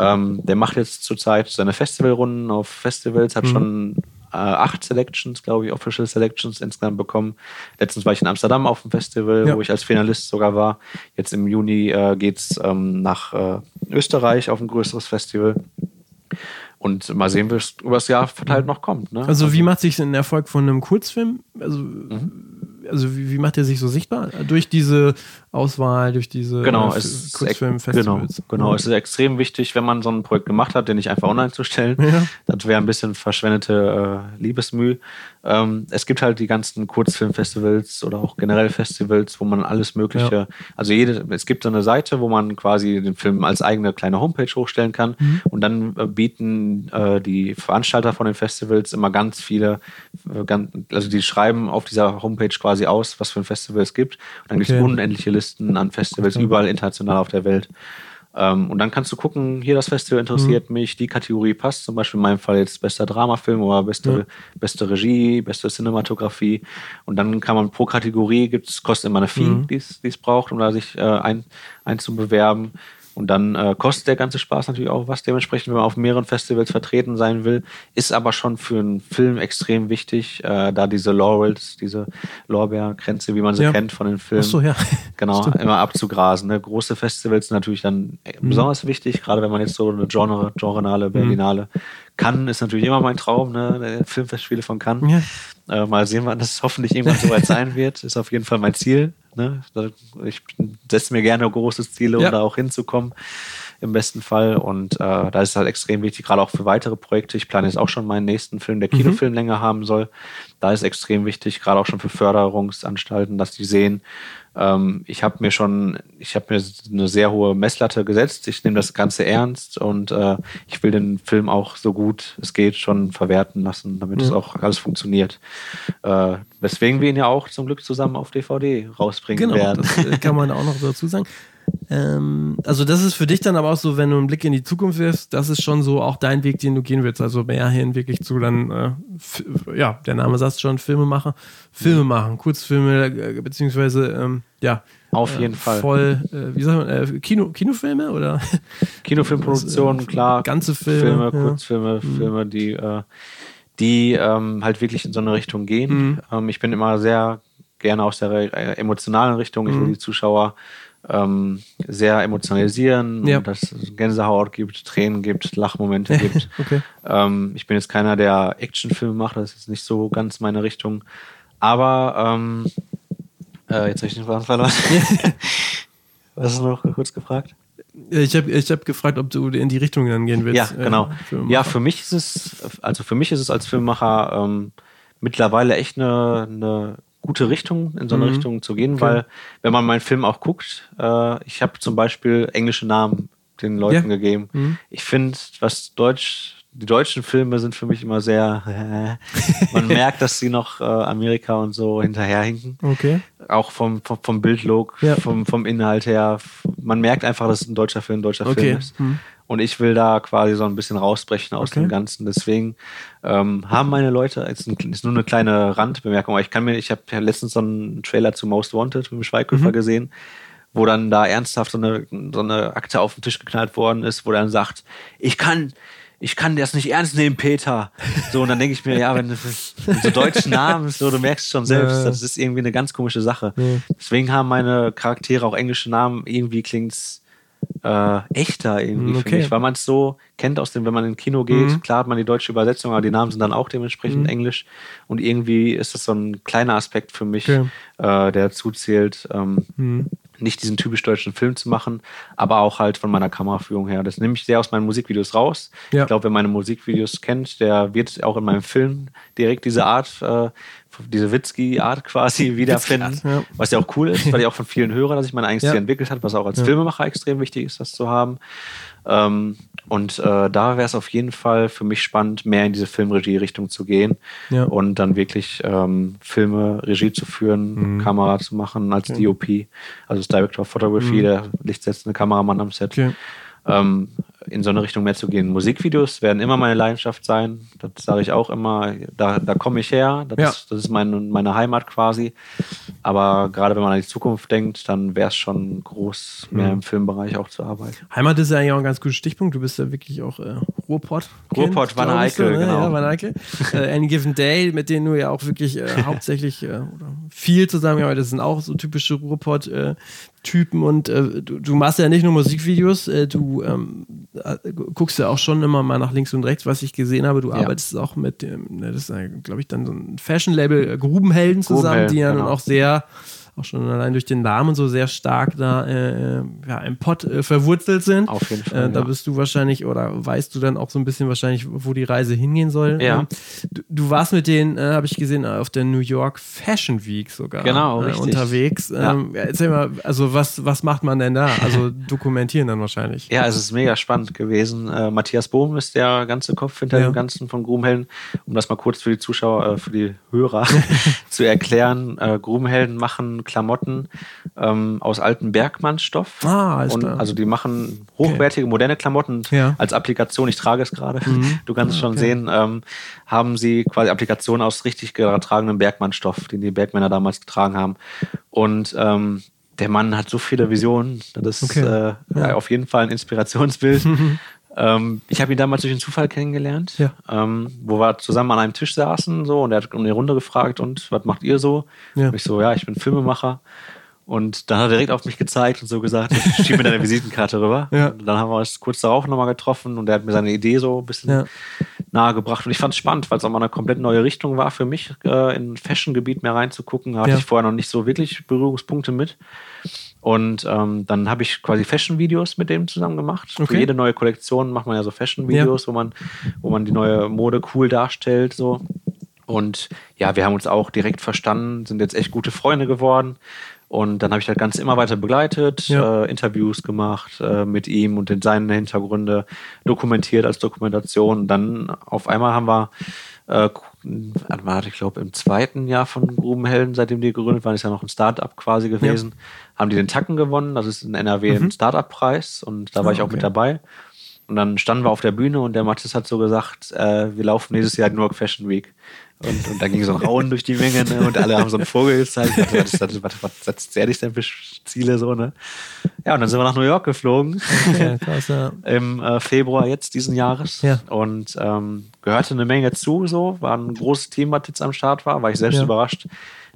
Ähm, der macht jetzt zurzeit seine Festivalrunden auf Festivals, hat mhm. schon äh, acht Selections, glaube ich, Official Selections insgesamt bekommen. Letztens war ich in Amsterdam auf dem Festival, ja. wo ich als Finalist sogar war. Jetzt im Juni äh, geht es ähm, nach äh, Österreich auf ein größeres Festival. Und mal sehen, es über das Jahr verteilt noch kommt. Ne? Also, wie macht sich ein Erfolg von einem Kurzfilm? Also, mhm. also wie, wie, macht er sich so sichtbar? Durch diese Auswahl, durch diese genau, äh, es Kurzfilmfestivals. Genau, genau. Ja. es ist extrem wichtig, wenn man so ein Projekt gemacht hat, den nicht einfach online zu stellen. Ja. Das wäre ein bisschen verschwendete äh, Liebesmüh. Ähm, es gibt halt die ganzen Kurzfilmfestivals oder auch generell Festivals, wo man alles Mögliche, ja. also jede, es gibt so eine Seite, wo man quasi den Film als eigene kleine Homepage hochstellen kann mhm. und dann äh, bieten äh, die Veranstalter von den Festivals immer ganz viele, äh, ganz, also die schreiben auf dieser Homepage quasi aus, was für ein Festival es gibt. Und dann okay. gibt es unendliche Listen Listen an Festivals okay. überall international auf der Welt. Ähm, und dann kannst du gucken, hier das Festival interessiert mhm. mich, die Kategorie passt, zum Beispiel in meinem Fall jetzt bester Dramafilm oder beste, ja. beste Regie, beste Cinematografie. Und dann kann man pro Kategorie, gibt's, kostet immer eine Fee, mhm. die es braucht, um da sich äh, ein, einzubewerben. Und dann äh, kostet der ganze Spaß natürlich auch was. Dementsprechend, wenn man auf mehreren Festivals vertreten sein will, ist aber schon für einen Film extrem wichtig, äh, da diese Laurels, diese Lorbeerkränze, wie man sie ja. kennt von den Filmen, so, ja. genau, Stimmt. immer abzugrasen. Ne? Große Festivals sind natürlich dann mhm. besonders wichtig, gerade wenn man jetzt so eine Genre, Genrenale, Berlinale. Mhm. Cannes ist natürlich immer mein Traum, ne? Filmfestspiele von Cannes. Ja. Äh, mal sehen, wann das hoffentlich irgendwann soweit sein wird. Ist auf jeden Fall mein Ziel. Ne? Ich setze mir gerne große Ziele, um ja. da auch hinzukommen, im besten Fall. Und äh, da ist es halt extrem wichtig, gerade auch für weitere Projekte. Ich plane jetzt auch schon meinen nächsten Film, der. Kinofilmlänge mhm. haben soll. Da ist extrem wichtig, gerade auch schon für Förderungsanstalten, dass die sehen, ähm, ich habe mir schon, ich habe mir eine sehr hohe Messlatte gesetzt. Ich nehme das Ganze ernst und äh, ich will den Film auch so gut es geht schon verwerten lassen, damit ja. es auch alles funktioniert. Äh, weswegen wir ihn ja auch zum Glück zusammen auf DVD rausbringen genau, werden. Das kann man auch noch dazu sagen. Ähm, also das ist für dich dann aber auch so, wenn du einen Blick in die Zukunft wirfst, das ist schon so auch dein Weg, den du gehen willst. Also mehr hin wirklich zu dann, äh, ja, der Name sagt schon, Filme machen, Filme machen, Kurzfilme, äh, beziehungsweise, ähm, ja. Auf jeden Fall. Voll, äh, wie sagt man, äh, Kino, Kinofilme oder? Kinofilmproduktionen, äh, klar. Ganze Filme. Filme, ja. Kurzfilme, mhm. Filme, die, äh, die ähm, halt wirklich in so eine Richtung gehen. Mhm. Ähm, ich bin immer sehr gerne aus der äh, emotionalen Richtung. Ich will mhm. die Zuschauer ähm, sehr emotionalisieren, ja. dass es Gänsehaut gibt, Tränen gibt, Lachmomente gibt. okay. ähm, ich bin jetzt keiner, der Actionfilme macht, das ist jetzt nicht so ganz meine Richtung. Aber ähm, äh, jetzt habe ich den Faden verloren. Was hast du noch kurz gefragt? Ich habe ich hab gefragt, ob du in die Richtung dann gehen willst. Ja, genau. Äh, ja, für mich ist es, also für mich ist es als Filmemacher ähm, mittlerweile echt eine, eine gute Richtung, in so eine mhm. Richtung zu gehen, okay. weil wenn man meinen Film auch guckt, äh, ich habe zum Beispiel englische Namen den Leuten ja. gegeben. Mhm. Ich finde, was Deutsch, die deutschen Filme sind für mich immer sehr, äh, man merkt, dass sie noch äh, Amerika und so hinterherhinken. Okay. Auch vom, vom, vom Bildlook, ja. vom, vom Inhalt her. Man merkt einfach, dass es ein deutscher Film ein deutscher okay. Film ist. Mhm. Und ich will da quasi so ein bisschen rausbrechen aus okay. dem Ganzen. Deswegen ähm, haben meine Leute, ist, ein, ist nur eine kleine Randbemerkung, aber ich kann mir, ich habe ja letztens so einen Trailer zu Most Wanted mit dem Schweighöfer mhm. gesehen, wo dann da ernsthaft so eine, so eine Akte auf den Tisch geknallt worden ist, wo dann sagt, ich kann, ich kann das nicht ernst nehmen, Peter. So, und dann denke ich mir, ja, wenn du so deutschen Namen, so, du merkst schon selbst, das ist irgendwie eine ganz komische Sache. Deswegen haben meine Charaktere auch englische Namen, irgendwie klingt's äh, echter irgendwie, okay. finde ich, weil man es so kennt aus dem, wenn man ins Kino geht, mhm. klar hat man die deutsche Übersetzung, aber die Namen sind dann auch dementsprechend mhm. Englisch und irgendwie ist das so ein kleiner Aspekt für mich, okay. äh, der dazu zählt, ähm, mhm. Nicht diesen typisch deutschen Film zu machen, aber auch halt von meiner Kameraführung her. Das nehme ich sehr aus meinen Musikvideos raus. Ja. Ich glaube, wer meine Musikvideos kennt, der wird auch in meinem Film direkt diese Art äh, diese Witzki-Art quasi wiederfinden, ja. was ja auch cool ist, weil ich auch von vielen höre, dass ich mein eigenes ja. Entwickelt habe, was auch als ja. Filmemacher extrem wichtig ist, das zu haben. Ähm, und äh, da wäre es auf jeden Fall für mich spannend, mehr in diese Filmregie-Richtung zu gehen ja. und dann wirklich ähm, Filme, Regie zu führen, mhm. Kamera zu machen als DOP, also als Director of Photography, mhm. der lichtsetzende Kameramann am Set. Okay. Ähm, in so eine Richtung mehr zu gehen. Musikvideos werden immer meine Leidenschaft sein. Das sage ich auch immer. Da, da komme ich her. Das, ja. ist, das ist mein, meine Heimat quasi. Aber gerade wenn man an die Zukunft denkt, dann wäre es schon groß, mehr mhm. im Filmbereich auch zu arbeiten. Heimat ist ja eigentlich auch ein ganz guter Stichpunkt. Du bist ja wirklich auch äh, Ruhrpott. Ruhrpott, Wanne Eickel, ne? genau. Ja, Wanne Eickel. äh, Any Given Day, mit denen du ja auch wirklich äh, hauptsächlich äh, viel zusammengearbeitet hast, sind auch so typische Ruhrpott äh, und äh, du, du, machst ja nicht nur Musikvideos, äh, du ähm, äh, guckst ja auch schon immer mal nach links und rechts, was ich gesehen habe. Du ja. arbeitest auch mit dem, ne, das ist, glaube ich, dann so ein Fashion-Label äh, Grubenhelden zusammen, Grubenhelden, die ja genau. nun auch sehr auch schon allein durch den Namen so sehr stark da äh, ja, im Pott äh, verwurzelt sind. Auf jeden Fall. Äh, da ja. bist du wahrscheinlich oder weißt du dann auch so ein bisschen wahrscheinlich, wo die Reise hingehen soll. Ja. Ähm, du, du, warst mit denen, äh, habe ich gesehen, auf der New York Fashion Week sogar genau, äh, unterwegs. Ähm, ja. Erzähl mal, also was, was macht man denn da? Also dokumentieren dann wahrscheinlich. Ja, es ist mega spannend gewesen. Äh, Matthias Bohm ist der ganze Kopf hinter dem Ganzen von Grubenhelden. Um das mal kurz für die Zuschauer, für die Hörer zu erklären. Grubenhelden machen Klamotten ähm, aus altem Bergmannsstoff. Ah, und, also die machen hochwertige, okay. moderne Klamotten ja. als Applikation. Ich trage es gerade. Mhm. Du kannst es schon okay. sehen. Ähm, haben sie quasi Applikationen aus richtig getragenem Bergmannstoff, den die Bergmänner damals getragen haben. Und ähm, der Mann hat so viele Visionen. Das ist okay. äh, ja. auf jeden Fall ein Inspirationsbild. Ähm, ich habe ihn damals durch einen Zufall kennengelernt, ja. ähm, wo wir zusammen an einem Tisch saßen so und er hat um die Runde gefragt und was macht ihr so? Ja. Und ich so, ja, ich bin Filmemacher. Und dann hat er direkt auf mich gezeigt und so gesagt, ich schiebe mir deine Visitenkarte rüber. Ja. Und dann haben wir uns kurz darauf nochmal getroffen und er hat mir seine Idee so ein bisschen ja. nahegebracht. Und ich fand es spannend, weil es auch mal eine komplett neue Richtung war für mich, äh, in Fashion-Gebiet mehr reinzugucken. Da hatte ja. ich vorher noch nicht so wirklich Berührungspunkte mit. Und ähm, dann habe ich quasi Fashion-Videos mit dem zusammen gemacht. Okay. Für jede neue Kollektion macht man ja so Fashion-Videos, wo, man, wo man die neue Mode cool darstellt. So. Und ja, wir haben uns auch direkt verstanden, sind jetzt echt gute Freunde geworden. Und dann habe ich das Ganze immer weiter begleitet, ja. äh, Interviews gemacht äh, mit ihm und in seinen Hintergründe dokumentiert als Dokumentation. Und dann auf einmal haben wir Äh, war, ich glaube, im zweiten Jahr von Grubenhelden, seitdem die gegründet waren, ist ja noch ein Start-up quasi gewesen. Ja. Haben die den Tacken gewonnen, das ist in NRW mhm. ein Start-up-Preis und da war oh, ich auch okay. mit dabei. Und dann standen wir auf der Bühne und der Mathis hat so gesagt, äh, wir laufen nächstes Jahr New York Fashion Week. Und, und dann ging so ein Rauen durch die Menge ne? und alle haben so einen Vogel gezeigt. Was, was, was, was setzt der dich denn für Ziele so, ne? Ja, und dann sind wir nach New York geflogen. Ja, krass, ja. Im äh, Februar jetzt diesen Jahres. Ja. Und ähm, gehörte eine Menge zu, so. War ein großes Team, was jetzt am Start war. War ich selbst ja. überrascht.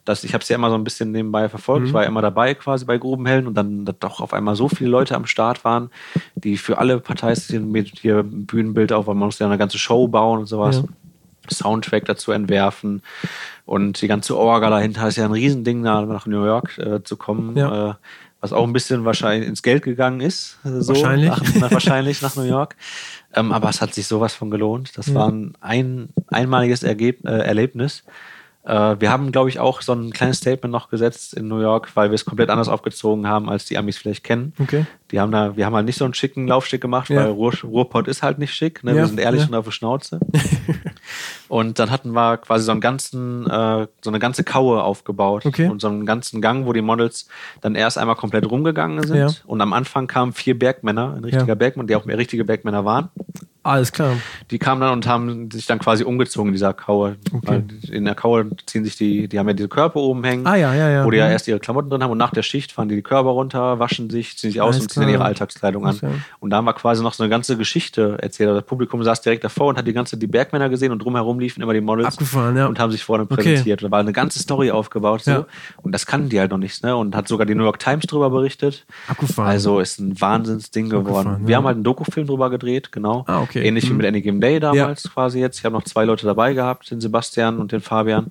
Dass ich habe es ja immer so ein bisschen nebenbei verfolgt. Mhm. Ich war ja immer dabei quasi bei Grubenhelden und dann doch auf einmal so viele Leute am Start waren, die für alle Parteien mit hier Bühnenbild auch, weil man muss ja eine ganze Show bauen und sowas. Soundtrack dazu entwerfen. Und die ganze Orga dahinter ist ja ein Riesending, nach New York äh, zu kommen. Ja. Äh, was auch ein bisschen wahrscheinlich ins Geld gegangen ist. So, wahrscheinlich. Nach, nach, wahrscheinlich nach New York. Ähm, aber es hat sich sowas von gelohnt. Das ja. war ein, ein einmaliges Ergeb äh, Erlebnis. Äh, wir haben, glaube ich, auch so ein kleines Statement noch gesetzt in New York, weil wir es komplett anders aufgezogen haben, als die Amis vielleicht kennen. Okay. Die haben da, wir haben halt nicht so einen schicken Laufsteg gemacht, ja. weil Ruhr, Ruhrpott ist halt nicht schick. Ne? Ja. Wir sind ehrlich ja. und auf der Schnauze. und dann hatten wir quasi so einen ganzen, äh, so eine ganze Kaue aufgebaut okay. und so einen ganzen Gang, wo die Models dann erst einmal komplett rumgegangen sind. Und am Anfang kamen vier Bergmänner, ein richtiger Bergmann, die auch mehr richtige Bergmänner waren. Alles klar. Die kamen dann und haben sich dann quasi umgezogen in dieser Kaue. Okay. In der Kaue ziehen sich die, die haben ja diese Körper oben hängen, ah, ja, ja, ja. wo die ja mhm. erst ihre Klamotten drin haben und nach der Schicht fahren die die Körper runter, waschen sich, ziehen sich aus Alles und ziehen dann ihre Alltagskleidung an. Okay. Und da haben wir quasi noch so eine ganze Geschichte erzählt. Das Publikum saß direkt davor und hat die ganze die Bergmänner gesehen und drumherum liefen immer die Models Abgefahren, ja. und haben sich vorne präsentiert. Okay. Da war eine ganze Story aufgebaut so. und das kannten die halt noch nicht. Ne? Und hat sogar die New York Times drüber berichtet. Abgefahren. Also ist ein Wahnsinnsding geworden. Wir haben halt einen Dokufilm drüber gedreht, genau. Ah, okay. Ähnlich mhm. wie mit Any Day damals ja. quasi jetzt. Ich habe noch zwei Leute dabei gehabt, den Sebastian und den Fabian.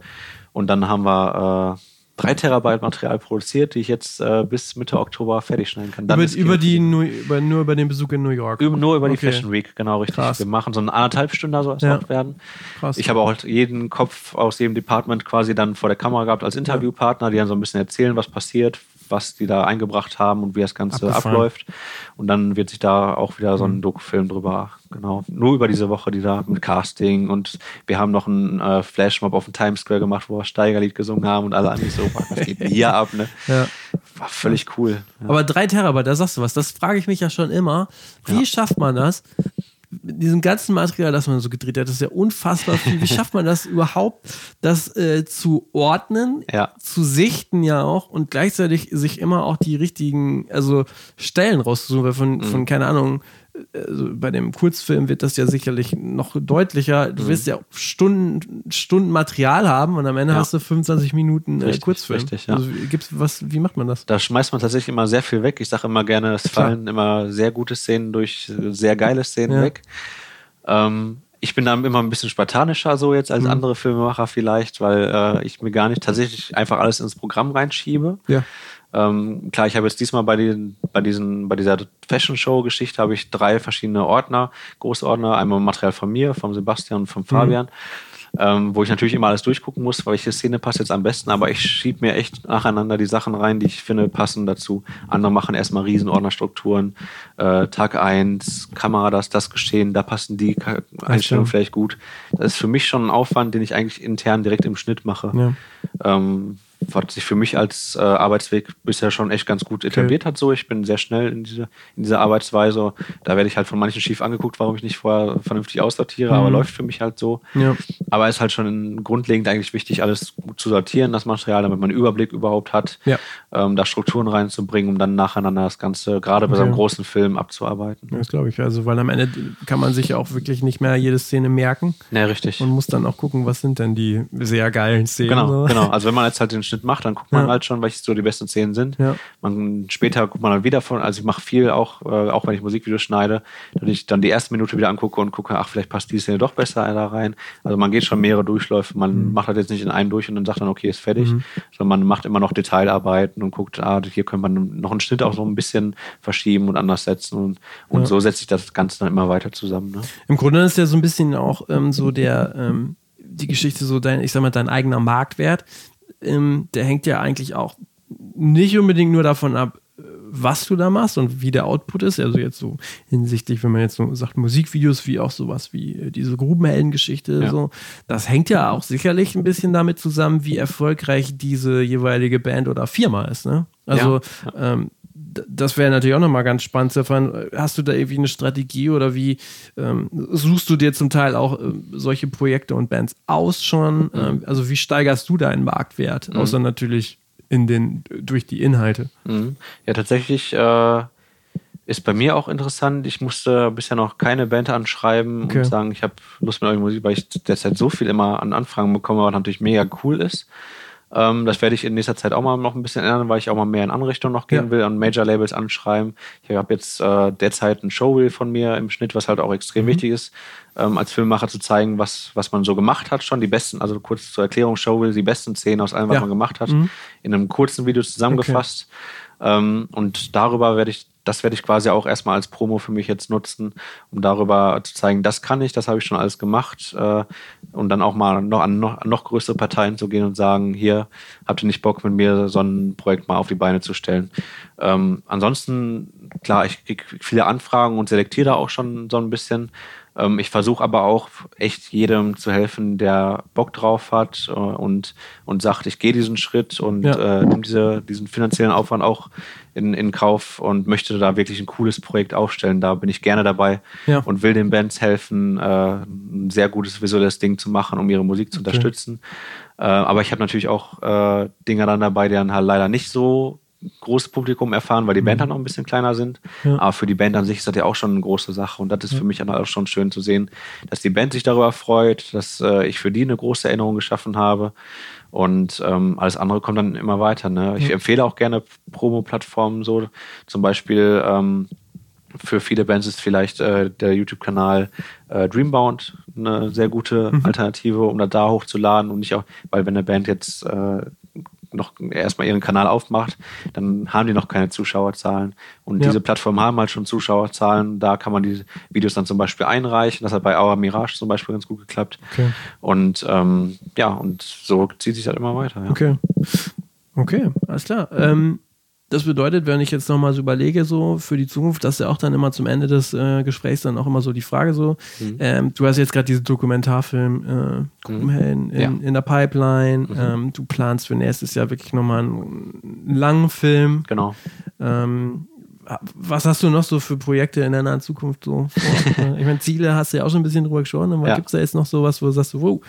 Und dann haben wir äh, drei Terabyte Material produziert, die ich jetzt äh, bis Mitte Oktober fertig schneiden kann. Dann über, über die, nur über, nur über den Besuch in New York? Über, nur über okay. die Fashion Week, genau richtig. Krass. Wir machen so eine anderthalb Stunden soll es ja. werden. Krass. Ich habe auch jeden Kopf aus jedem Department quasi dann vor der Kamera gehabt als Interviewpartner, die dann so ein bisschen erzählen, was passiert, was die da eingebracht haben und wie das Ganze Abgefahren. abläuft. Und dann wird sich da auch wieder so ein mhm. Dokufilm drüber, genau, nur über diese Woche, die da mit Casting und wir haben noch einen äh, Flashmob auf dem Times Square gemacht, wo wir Steigerlied gesungen haben und alle anderen so, was geht denn hier ab, ne? Ja. War völlig cool. Ja. Aber drei Terabyte, da sagst du was, das frage ich mich ja schon immer. Wie ja. schafft man das? Mit diesem ganzen Material, das man so gedreht hat, das ist ja unfassbar viel. Wie schafft man das überhaupt, das äh, zu ordnen, ja. zu sichten ja auch und gleichzeitig sich immer auch die richtigen, also Stellen rauszusuchen, weil von, mhm. von keine Ahnung, also bei dem Kurzfilm wird das ja sicherlich noch deutlicher. Du mhm. wirst ja Stunden, Stunden Material haben und am Ende ja. hast du 25 Minuten äh, richtig, Kurzfilm. Richtig, ja. Also gibt's was, wie macht man das? Da schmeißt man tatsächlich immer sehr viel weg. Ich sage immer gerne, es Klar. fallen immer sehr gute Szenen durch sehr geile Szenen ja. weg. Ähm, ich bin da immer ein bisschen spartanischer so jetzt als mhm. andere Filmemacher vielleicht, weil äh, ich mir gar nicht tatsächlich einfach alles ins Programm reinschiebe. Ja. Ähm, klar, ich habe jetzt diesmal bei, den, bei, diesen, bei dieser Fashion Show-Geschichte habe ich drei verschiedene Ordner, Großordner, einmal Material von mir, vom Sebastian und vom mhm. Fabian. Ähm, wo ich natürlich immer alles durchgucken muss, welche Szene passt jetzt am besten, aber ich schiebe mir echt nacheinander die Sachen rein, die ich finde passen dazu. Andere machen erstmal Riesenordnerstrukturen, äh, Tag 1, Kamera, das, das geschehen, da passen die Einstellungen vielleicht gut. Das ist für mich schon ein Aufwand, den ich eigentlich intern direkt im Schnitt mache. Ja. Ähm, was sich für mich als äh, Arbeitsweg bisher schon echt ganz gut etabliert okay. hat. So, ich bin sehr schnell in, diese, in dieser Arbeitsweise. Da werde ich halt von manchen schief angeguckt, warum ich nicht vorher vernünftig aussortiere, mhm. aber läuft für mich halt so. Ja. Aber es ist halt schon grundlegend eigentlich wichtig, alles gut zu sortieren, das Material, damit man einen Überblick überhaupt hat, ja. ähm, da Strukturen reinzubringen, um dann nacheinander das Ganze, gerade bei okay. so einem großen Film, abzuarbeiten. Das glaube ich. Also, weil am Ende kann man sich ja auch wirklich nicht mehr jede Szene merken. Ja, richtig. Und muss dann auch gucken, was sind denn die sehr geilen Szenen. Genau, genau. Also wenn man jetzt halt den Schnitt macht, dann guckt man ja. halt schon, welche so die besten Szenen sind. Ja. Man, später guckt man dann wieder von, also ich mache viel auch, äh, auch wenn ich Musikvideos schneide, dass ich dann die erste Minute wieder angucke und gucke, ach, vielleicht passt die Szene doch besser da rein. Also man geht schon mehrere Durchläufe, man mhm. macht das jetzt nicht in einen durch und dann sagt dann, okay, ist fertig, mhm. sondern man macht immer noch Detailarbeiten und guckt, ah, hier könnte man noch einen Schnitt auch so ein bisschen verschieben und anders setzen und, und ja. so setzt sich das Ganze dann immer weiter zusammen. Ne? Im Grunde ist ja so ein bisschen auch ähm, so der, ähm, die Geschichte so dein, ich sag mal, dein eigener Marktwert, ähm, der hängt ja eigentlich auch nicht unbedingt nur davon ab, was du da machst und wie der Output ist. Also jetzt so hinsichtlich, wenn man jetzt so sagt, Musikvideos wie auch sowas wie äh, diese Grubenhelden-Geschichte, ja. so. Das hängt ja auch sicherlich ein bisschen damit zusammen, wie erfolgreich diese jeweilige Band oder Firma ist. Ne? Also ja. ähm, das wäre natürlich auch nochmal ganz spannend zu erfahren. Hast du da irgendwie eine Strategie oder wie ähm, suchst du dir zum Teil auch äh, solche Projekte und Bands aus schon? Mhm. Ähm, also wie steigerst du deinen Marktwert? Mhm. Außer natürlich in den, durch die Inhalte. Mhm. Ja, tatsächlich äh, ist bei mir auch interessant. Ich musste bisher noch keine Band anschreiben okay. und sagen, ich habe Lust mit eurer Musik, weil ich derzeit so viel immer an Anfragen bekomme, was natürlich mega cool ist. Ähm, das werde ich in nächster Zeit auch mal noch ein bisschen ändern, weil ich auch mal mehr in andere Richtungen noch gehen ja. will und Major-Labels anschreiben. Ich habe jetzt äh, derzeit ein Showreel von mir im Schnitt, was halt auch extrem mhm. wichtig ist, ähm, als Filmemacher zu zeigen, was, was man so gemacht hat schon. Die besten, also kurz zur Erklärung, Showreel, die besten Szenen aus allem, was ja. man gemacht hat, mhm. in einem kurzen Video zusammengefasst. Okay. Ähm, und darüber werde ich das werde ich quasi auch erstmal als Promo für mich jetzt nutzen, um darüber zu zeigen, das kann ich, das habe ich schon alles gemacht. Äh, und dann auch mal noch an noch, noch, größere Parteien zu gehen und sagen, hier, habt ihr nicht Bock mit mir so ein Projekt mal auf die Beine zu stellen. Ähm, ansonsten, klar, ich kriege viele Anfragen und selektiere da auch schon so ein bisschen. Ähm, ich versuche aber auch echt jedem zu helfen, der Bock drauf hat äh, und, und sagt, ich gehe diesen Schritt und ja. äh, nehme diese, diesen finanziellen Aufwand auch in, in Kauf und möchte da wirklich ein cooles Projekt aufstellen. Da bin ich gerne dabei ja. und will den Bands helfen, äh, ein sehr gutes visuelles Ding zu machen, um ihre Musik zu okay. unterstützen. Äh, aber ich habe natürlich auch äh, Dinge dann dabei, die dann halt leider nicht so großes Publikum erfahren, weil die Band mhm. dann noch ein bisschen kleiner sind. Ja. Aber für die Band an sich ist das ja auch schon eine große Sache. Und das ist ja. für mich dann auch schon schön zu sehen, dass die Band sich darüber freut, dass äh, ich für die eine große Erinnerung geschaffen habe. Und ähm, alles andere kommt dann immer weiter. Ne? Ich ja. empfehle auch gerne Promo-Plattformen so. Zum Beispiel ähm, für viele Bands ist vielleicht äh, der YouTube-Kanal äh, Dreambound eine sehr gute mhm. Alternative, um da, da hochzuladen und nicht auch, weil wenn eine Band jetzt äh, noch erstmal ihren Kanal aufmacht, dann haben die noch keine Zuschauerzahlen. Und ja. diese Plattformen haben halt schon Zuschauerzahlen. Da kann man die Videos dann zum Beispiel einreichen. Das hat bei Our Mirage zum Beispiel ganz gut geklappt. Okay. Und ähm, ja, und so zieht sich halt immer weiter. Ja. Okay. Okay, alles klar. Ähm, das bedeutet, wenn ich jetzt nochmal so überlege, so für die Zukunft, das ist ja auch dann immer zum Ende des äh, Gesprächs dann auch immer so die Frage so, mhm. ähm, du hast jetzt gerade diesen Dokumentarfilm äh, mhm. in, ja. in, der Pipeline, mhm. ähm, du planst für nächstes Jahr wirklich nochmal einen, einen langen Film. Genau. Ähm, was hast du noch so für Projekte in der nahen Zukunft so vor? ich meine, Ziele hast du ja auch schon ein bisschen drüber gesprochen, aber ja. gibt es da jetzt noch so was, wo du sagst, wow,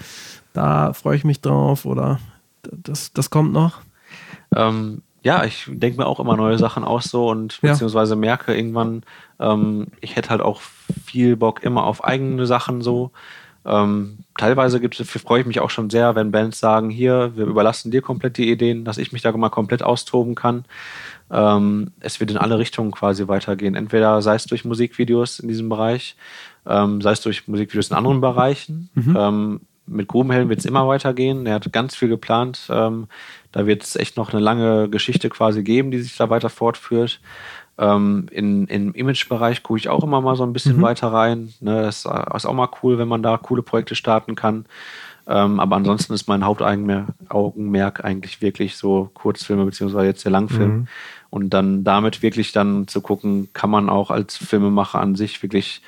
da freue ich mich drauf oder das, das kommt noch? Ähm, ja, ich denke mir auch immer neue Sachen aus so und ja. beziehungsweise merke irgendwann, ähm, ich hätte halt auch viel Bock immer auf eigene Sachen so. Ähm, teilweise freue ich mich auch schon sehr, wenn Bands sagen, hier, wir überlassen dir komplett die Ideen, dass ich mich da mal komplett austoben kann. Ähm, es wird in alle Richtungen quasi weitergehen. Entweder sei es durch Musikvideos in diesem Bereich, ähm, sei es durch Musikvideos in anderen Bereichen. Mhm. Ähm, mit Grubenhelm wird es immer weitergehen. Er hat ganz viel geplant. Da wird es echt noch eine lange Geschichte quasi geben, die sich da weiter fortführt. Ähm, in, Im Image-Bereich gucke ich auch immer mal so ein bisschen mhm. weiter rein. Ne, das ist auch mal cool, wenn man da coole Projekte starten kann. Ähm, aber ansonsten ist mein Hauptaugenmerk eigentlich wirklich so Kurzfilme, beziehungsweise jetzt der Langfilm. Mhm. Und dann damit wirklich dann zu gucken, kann man auch als Filmemacher an sich wirklich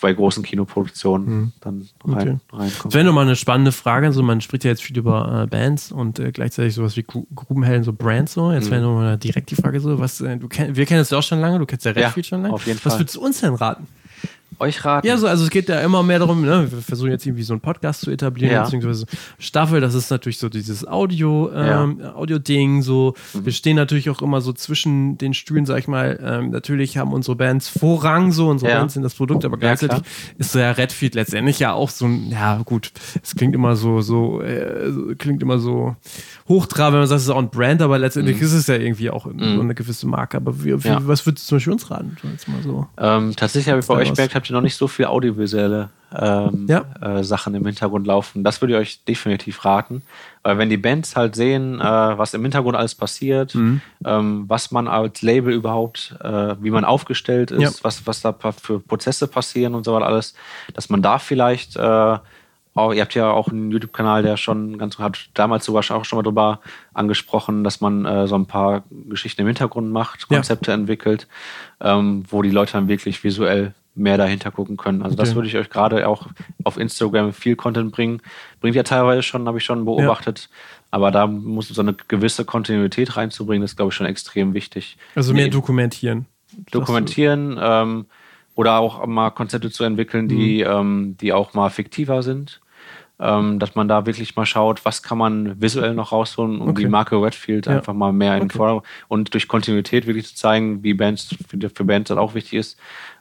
bei großen Kinoproduktionen mhm. dann rein, okay. reinkommen. Das wäre nochmal eine spannende Frage. Also man spricht ja jetzt viel über äh, Bands und äh, gleichzeitig sowas wie Grubenhelden, so Brands so. Jetzt mhm. wäre nochmal direkt die Frage so, was, äh, du kenn, wir kennen es ja auch schon lange, du kennst ja Redfield ja, schon lange. Auf jeden was Fall. würdest du uns denn raten? Euch raten. Ja, so, also es geht ja immer mehr darum, ne, wir versuchen jetzt irgendwie so einen Podcast zu etablieren, ja. beziehungsweise Staffel, das ist natürlich so dieses Audio, ähm, ja. Audio-Ding, so. Mhm. Wir stehen natürlich auch immer so zwischen den Stühlen, sag ich mal. Ähm, natürlich haben unsere Bands Vorrang, so, unsere ja. Bands sind das Produkt, aber gleichzeitig ist so ja Redfield letztendlich ja auch so ein, ja, gut, es klingt immer so, so, äh, klingt immer so hochtrabend, wenn man sagt, es ist auch ein Brand, aber letztendlich mhm. ist es ja irgendwie auch mhm. so eine gewisse Marke. Aber wie, wie, was würdest du zum Beispiel uns raten? Jetzt mal so. Ähm, tatsächlich habe ich bei euch gemerkt, habt ihr noch nicht so viel audiovisuelle ähm, ja. äh, Sachen im Hintergrund laufen. Das würde ich euch definitiv raten. Weil wenn die Bands halt sehen, äh, was im Hintergrund alles passiert, mhm. ähm, was man als Label überhaupt, äh, wie man aufgestellt ist, ja. was, was da für Prozesse passieren und so weiter alles, dass man da vielleicht äh, oh, ihr habt ja auch einen YouTube-Kanal, der schon ganz, hat damals sogar auch schon mal drüber angesprochen, dass man äh, so ein paar Geschichten im Hintergrund macht, Konzepte ja. entwickelt, ähm, wo die Leute dann wirklich visuell mehr dahinter gucken können. Also okay. das würde ich euch gerade auch auf Instagram viel Content bringen. Bringt ja teilweise schon, habe ich schon beobachtet. Ja. Aber da muss so eine gewisse Kontinuität reinzubringen, das ist, glaube ich, schon extrem wichtig. Also mehr nee, dokumentieren. Dokumentieren ähm, oder auch mal Konzepte zu entwickeln, die, mhm. ähm, die auch mal fiktiver sind. Ähm, dass man da wirklich mal schaut, was kann man visuell noch rausholen, um okay. die Marke Redfield ja. einfach mal mehr in okay. Vordergrund und durch Kontinuität wirklich zu zeigen, wie Bands für, für Bands das auch wichtig ist,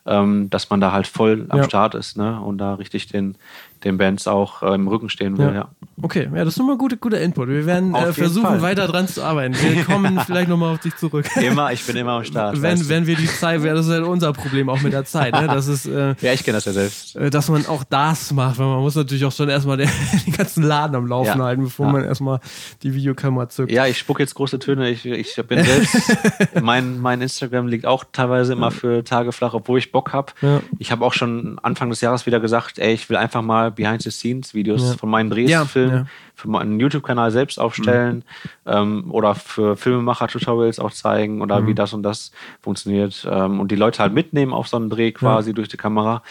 ähm, dass man da halt voll am ja. Start ist ne? und da richtig den, den Bands auch äh, im Rücken stehen will. Ja. ja. Okay, ja, das ist nochmal guter, guter Input. Wir werden äh, versuchen, Fall. weiter dran zu arbeiten. Wir kommen vielleicht nochmal auf dich zurück. Immer, ich bin immer am Start. wenn, wenn wir die Zeit, das ist halt unser Problem auch mit der Zeit. Ne? Das ist, äh, ja, ich kenne das ja selbst. Äh, dass man auch das macht, weil man muss natürlich auch schon erstmal den, den ganzen Laden am Laufen ja. halten, bevor ja. man erstmal die Videokamera zückt. Ja, ich spucke jetzt große Töne. Ich, ich bin selbst, mein, mein Instagram liegt auch teilweise immer für Tage flach, obwohl ich Bock habe. Ich habe auch schon Anfang des Jahres wieder gesagt, ey, ich will einfach mal behind the scenes Videos ja. von meinen Drehfilmen ja, für meinen YouTube-Kanal selbst aufstellen mhm. ähm, oder für Filmemacher-Tutorials auch zeigen oder mhm. wie das und das funktioniert ähm, und die Leute halt mitnehmen auf so einen Dreh quasi durch die Kamera.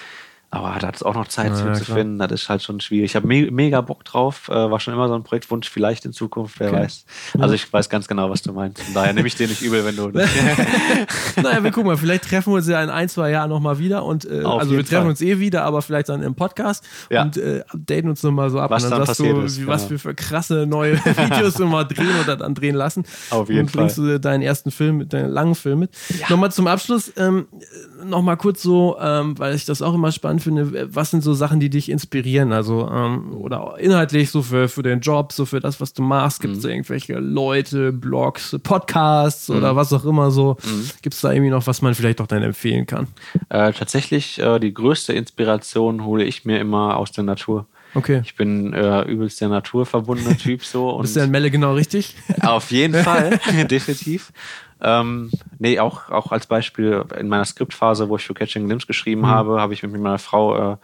Aber da hat es auch noch Zeit ja, zu finden. Das ist halt schon schwierig. Ich habe me mega Bock drauf. Äh, war schon immer so ein Projektwunsch, vielleicht in Zukunft, wer okay. weiß. Also ich weiß ganz genau, was du meinst. Von daher nehme ich dir nicht übel, wenn du. naja, wir gucken mal, vielleicht treffen wir uns ja in ein, zwei Jahren nochmal wieder. Und äh, also wir treffen Fall. uns eh wieder, aber vielleicht dann im Podcast ja. und äh, updaten uns nochmal so ab. Was und dann, dann sagst du, ist, was wir für krasse neue Videos immer drehen oder dann drehen lassen. Auf jeden und Fall. bringst du deinen ersten Film, deinen langen Film mit. Ja. Nochmal zum Abschluss, ähm, nochmal kurz so, ähm, weil ich das auch immer spannend finde, was sind so Sachen, die dich inspirieren? Also, ähm, oder inhaltlich so für, für den Job, so für das, was du machst. Gibt es mhm. irgendwelche Leute, Blogs, Podcasts mhm. oder was auch immer so? Mhm. Gibt es da irgendwie noch, was man vielleicht auch dann empfehlen kann? Äh, tatsächlich, äh, die größte Inspiration hole ich mir immer aus der Natur. Okay. Ich bin äh, übelst der naturverbundene Typ so. Bist du in Melle genau richtig? Auf jeden Fall, definitiv. Ähm, nee, auch, auch als Beispiel in meiner Skriptphase, wo ich für Catching Glimpse geschrieben mhm. habe, habe ich mit meiner Frau äh,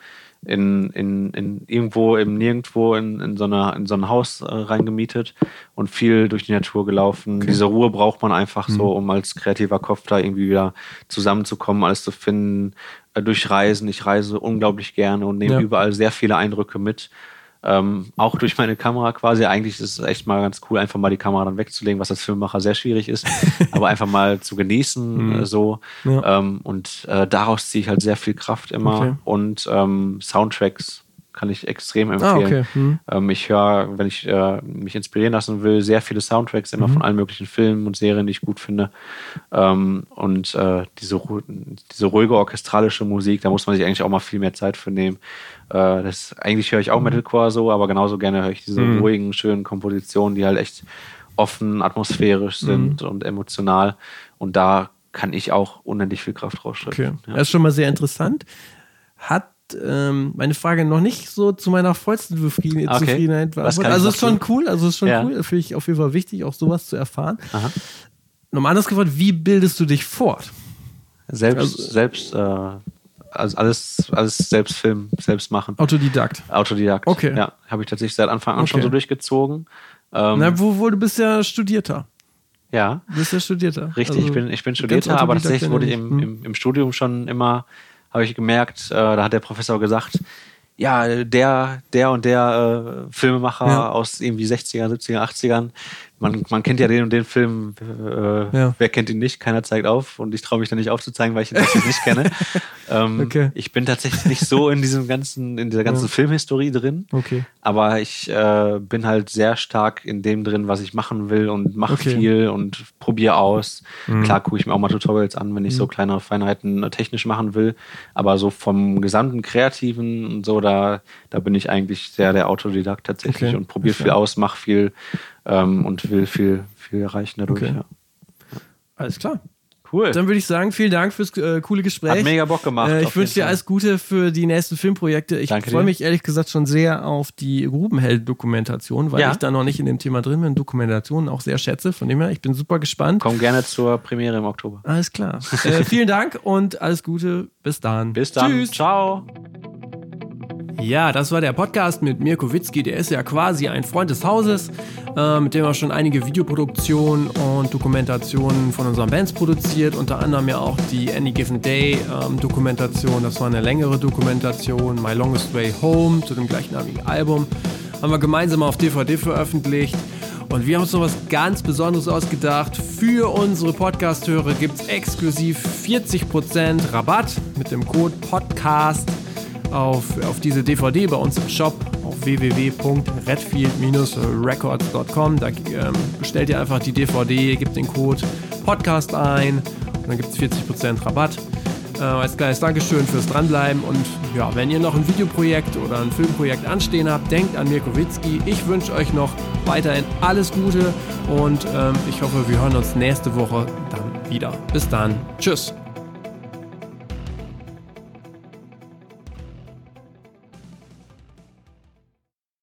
in, in, in irgendwo im Nirgendwo in, in, so, eine, in so ein Haus äh, reingemietet und viel durch die Natur gelaufen. Okay. Diese Ruhe braucht man einfach mhm. so, um als kreativer Kopf da irgendwie wieder zusammenzukommen, alles zu finden. Äh, durch Reisen. Ich reise unglaublich gerne und nehme ja. überall sehr viele Eindrücke mit. Ähm, auch durch meine Kamera quasi. Eigentlich ist es echt mal ganz cool, einfach mal die Kamera dann wegzulegen, was als Filmemacher sehr schwierig ist, aber einfach mal zu genießen mhm. äh, so. Ja. Ähm, und äh, daraus ziehe ich halt sehr viel Kraft immer okay. und ähm, Soundtracks kann ich extrem empfehlen. Ah, okay. hm. ähm, ich höre, wenn ich äh, mich inspirieren lassen will, sehr viele Soundtracks immer mhm. von allen möglichen Filmen und Serien, die ich gut finde. Ähm, und äh, diese, diese ruhige orchestralische Musik, da muss man sich eigentlich auch mal viel mehr Zeit für nehmen. Äh, das, eigentlich höre ich auch mhm. Metalcore so, aber genauso gerne höre ich diese mhm. ruhigen, schönen Kompositionen, die halt echt offen, atmosphärisch mhm. sind und emotional. Und da kann ich auch unendlich viel Kraft rausschöpfen. Okay. Ja. Das ist schon mal sehr interessant. Hat ähm, meine Frage noch nicht so zu meiner vollsten Befrieden okay. Zufriedenheit war. Also ist schon cool, also ist schon ja. cool, finde ich auf jeden Fall wichtig, auch sowas zu erfahren. Aha. Nochmal anders gefragt, wie bildest du dich fort? Selbst, also, selbst, äh, also alles, alles selbst filmen, selbst machen. Autodidakt. Autodidakt. Okay. Ja, habe ich tatsächlich seit Anfang an okay. schon so durchgezogen. Ähm, Na, wo, wo du bist ja Studierter. Ja. Du bist ja Studierter. Richtig, also, ich bin, ich bin Studierter, aber tatsächlich wurde ich im, im, im Studium schon immer habe ich gemerkt, äh, da hat der Professor gesagt, ja, der, der und der äh, Filmemacher ja. aus irgendwie 60er, 70er, 80ern, man, man kennt ja den und den Film, äh, ja. wer kennt ihn nicht, keiner zeigt auf und ich traue mich da nicht aufzuzeigen, weil ich ihn tatsächlich nicht kenne. Ähm, okay. Ich bin tatsächlich nicht so in diesem ganzen, in dieser ganzen ja. Filmhistorie drin, okay. aber ich äh, bin halt sehr stark in dem drin, was ich machen will und mache okay. viel und probiere aus. Mhm. Klar gucke ich mir auch mal Tutorials an, wenn ich mhm. so kleinere Feinheiten äh, technisch machen will, aber so vom gesamten Kreativen und so, da, da bin ich eigentlich sehr der Autodidakt tatsächlich und probiere viel aus, mache viel ähm, und will viel, viel erreichen dadurch. Okay. Ja. Alles klar. Cool. Dann würde ich sagen, vielen Dank fürs äh, coole Gespräch. Hat mega Bock gemacht. Äh, ich wünsche dir alles Gute für die nächsten Filmprojekte. Ich freue mich ehrlich gesagt schon sehr auf die Grubenheld-Dokumentation, weil ja. ich da noch nicht in dem Thema drin bin. Dokumentationen auch sehr schätze. Von dem her, ich bin super gespannt. Komm gerne zur Premiere im Oktober. Alles klar. äh, vielen Dank und alles Gute. Bis dann. Bis dann. Tschüss. Ciao. Ja, das war der Podcast mit Mirko Witzki. Der ist ja quasi ein Freund des Hauses, äh, mit dem er schon einige Videoproduktionen und Dokumentationen von unseren Bands produziert. Unter anderem ja auch die Any Given Day ähm, Dokumentation. Das war eine längere Dokumentation. My Longest Way Home zu dem gleichnamigen Album. Haben wir gemeinsam auf DVD veröffentlicht. Und wir haben uns noch was ganz Besonderes ausgedacht. Für unsere Podcast-Hörer gibt es exklusiv 40% Rabatt mit dem Code PODCAST auf, auf diese DVD bei uns im Shop auf www.redfield-records.com. Da ähm, bestellt ihr einfach die DVD, gebt den Code Podcast ein und dann gibt es 40% Rabatt. Äh, als kleines Dankeschön fürs Dranbleiben und ja, wenn ihr noch ein Videoprojekt oder ein Filmprojekt anstehen habt, denkt an Mirko Witzki. Ich wünsche euch noch weiterhin alles Gute und ähm, ich hoffe, wir hören uns nächste Woche dann wieder. Bis dann. Tschüss.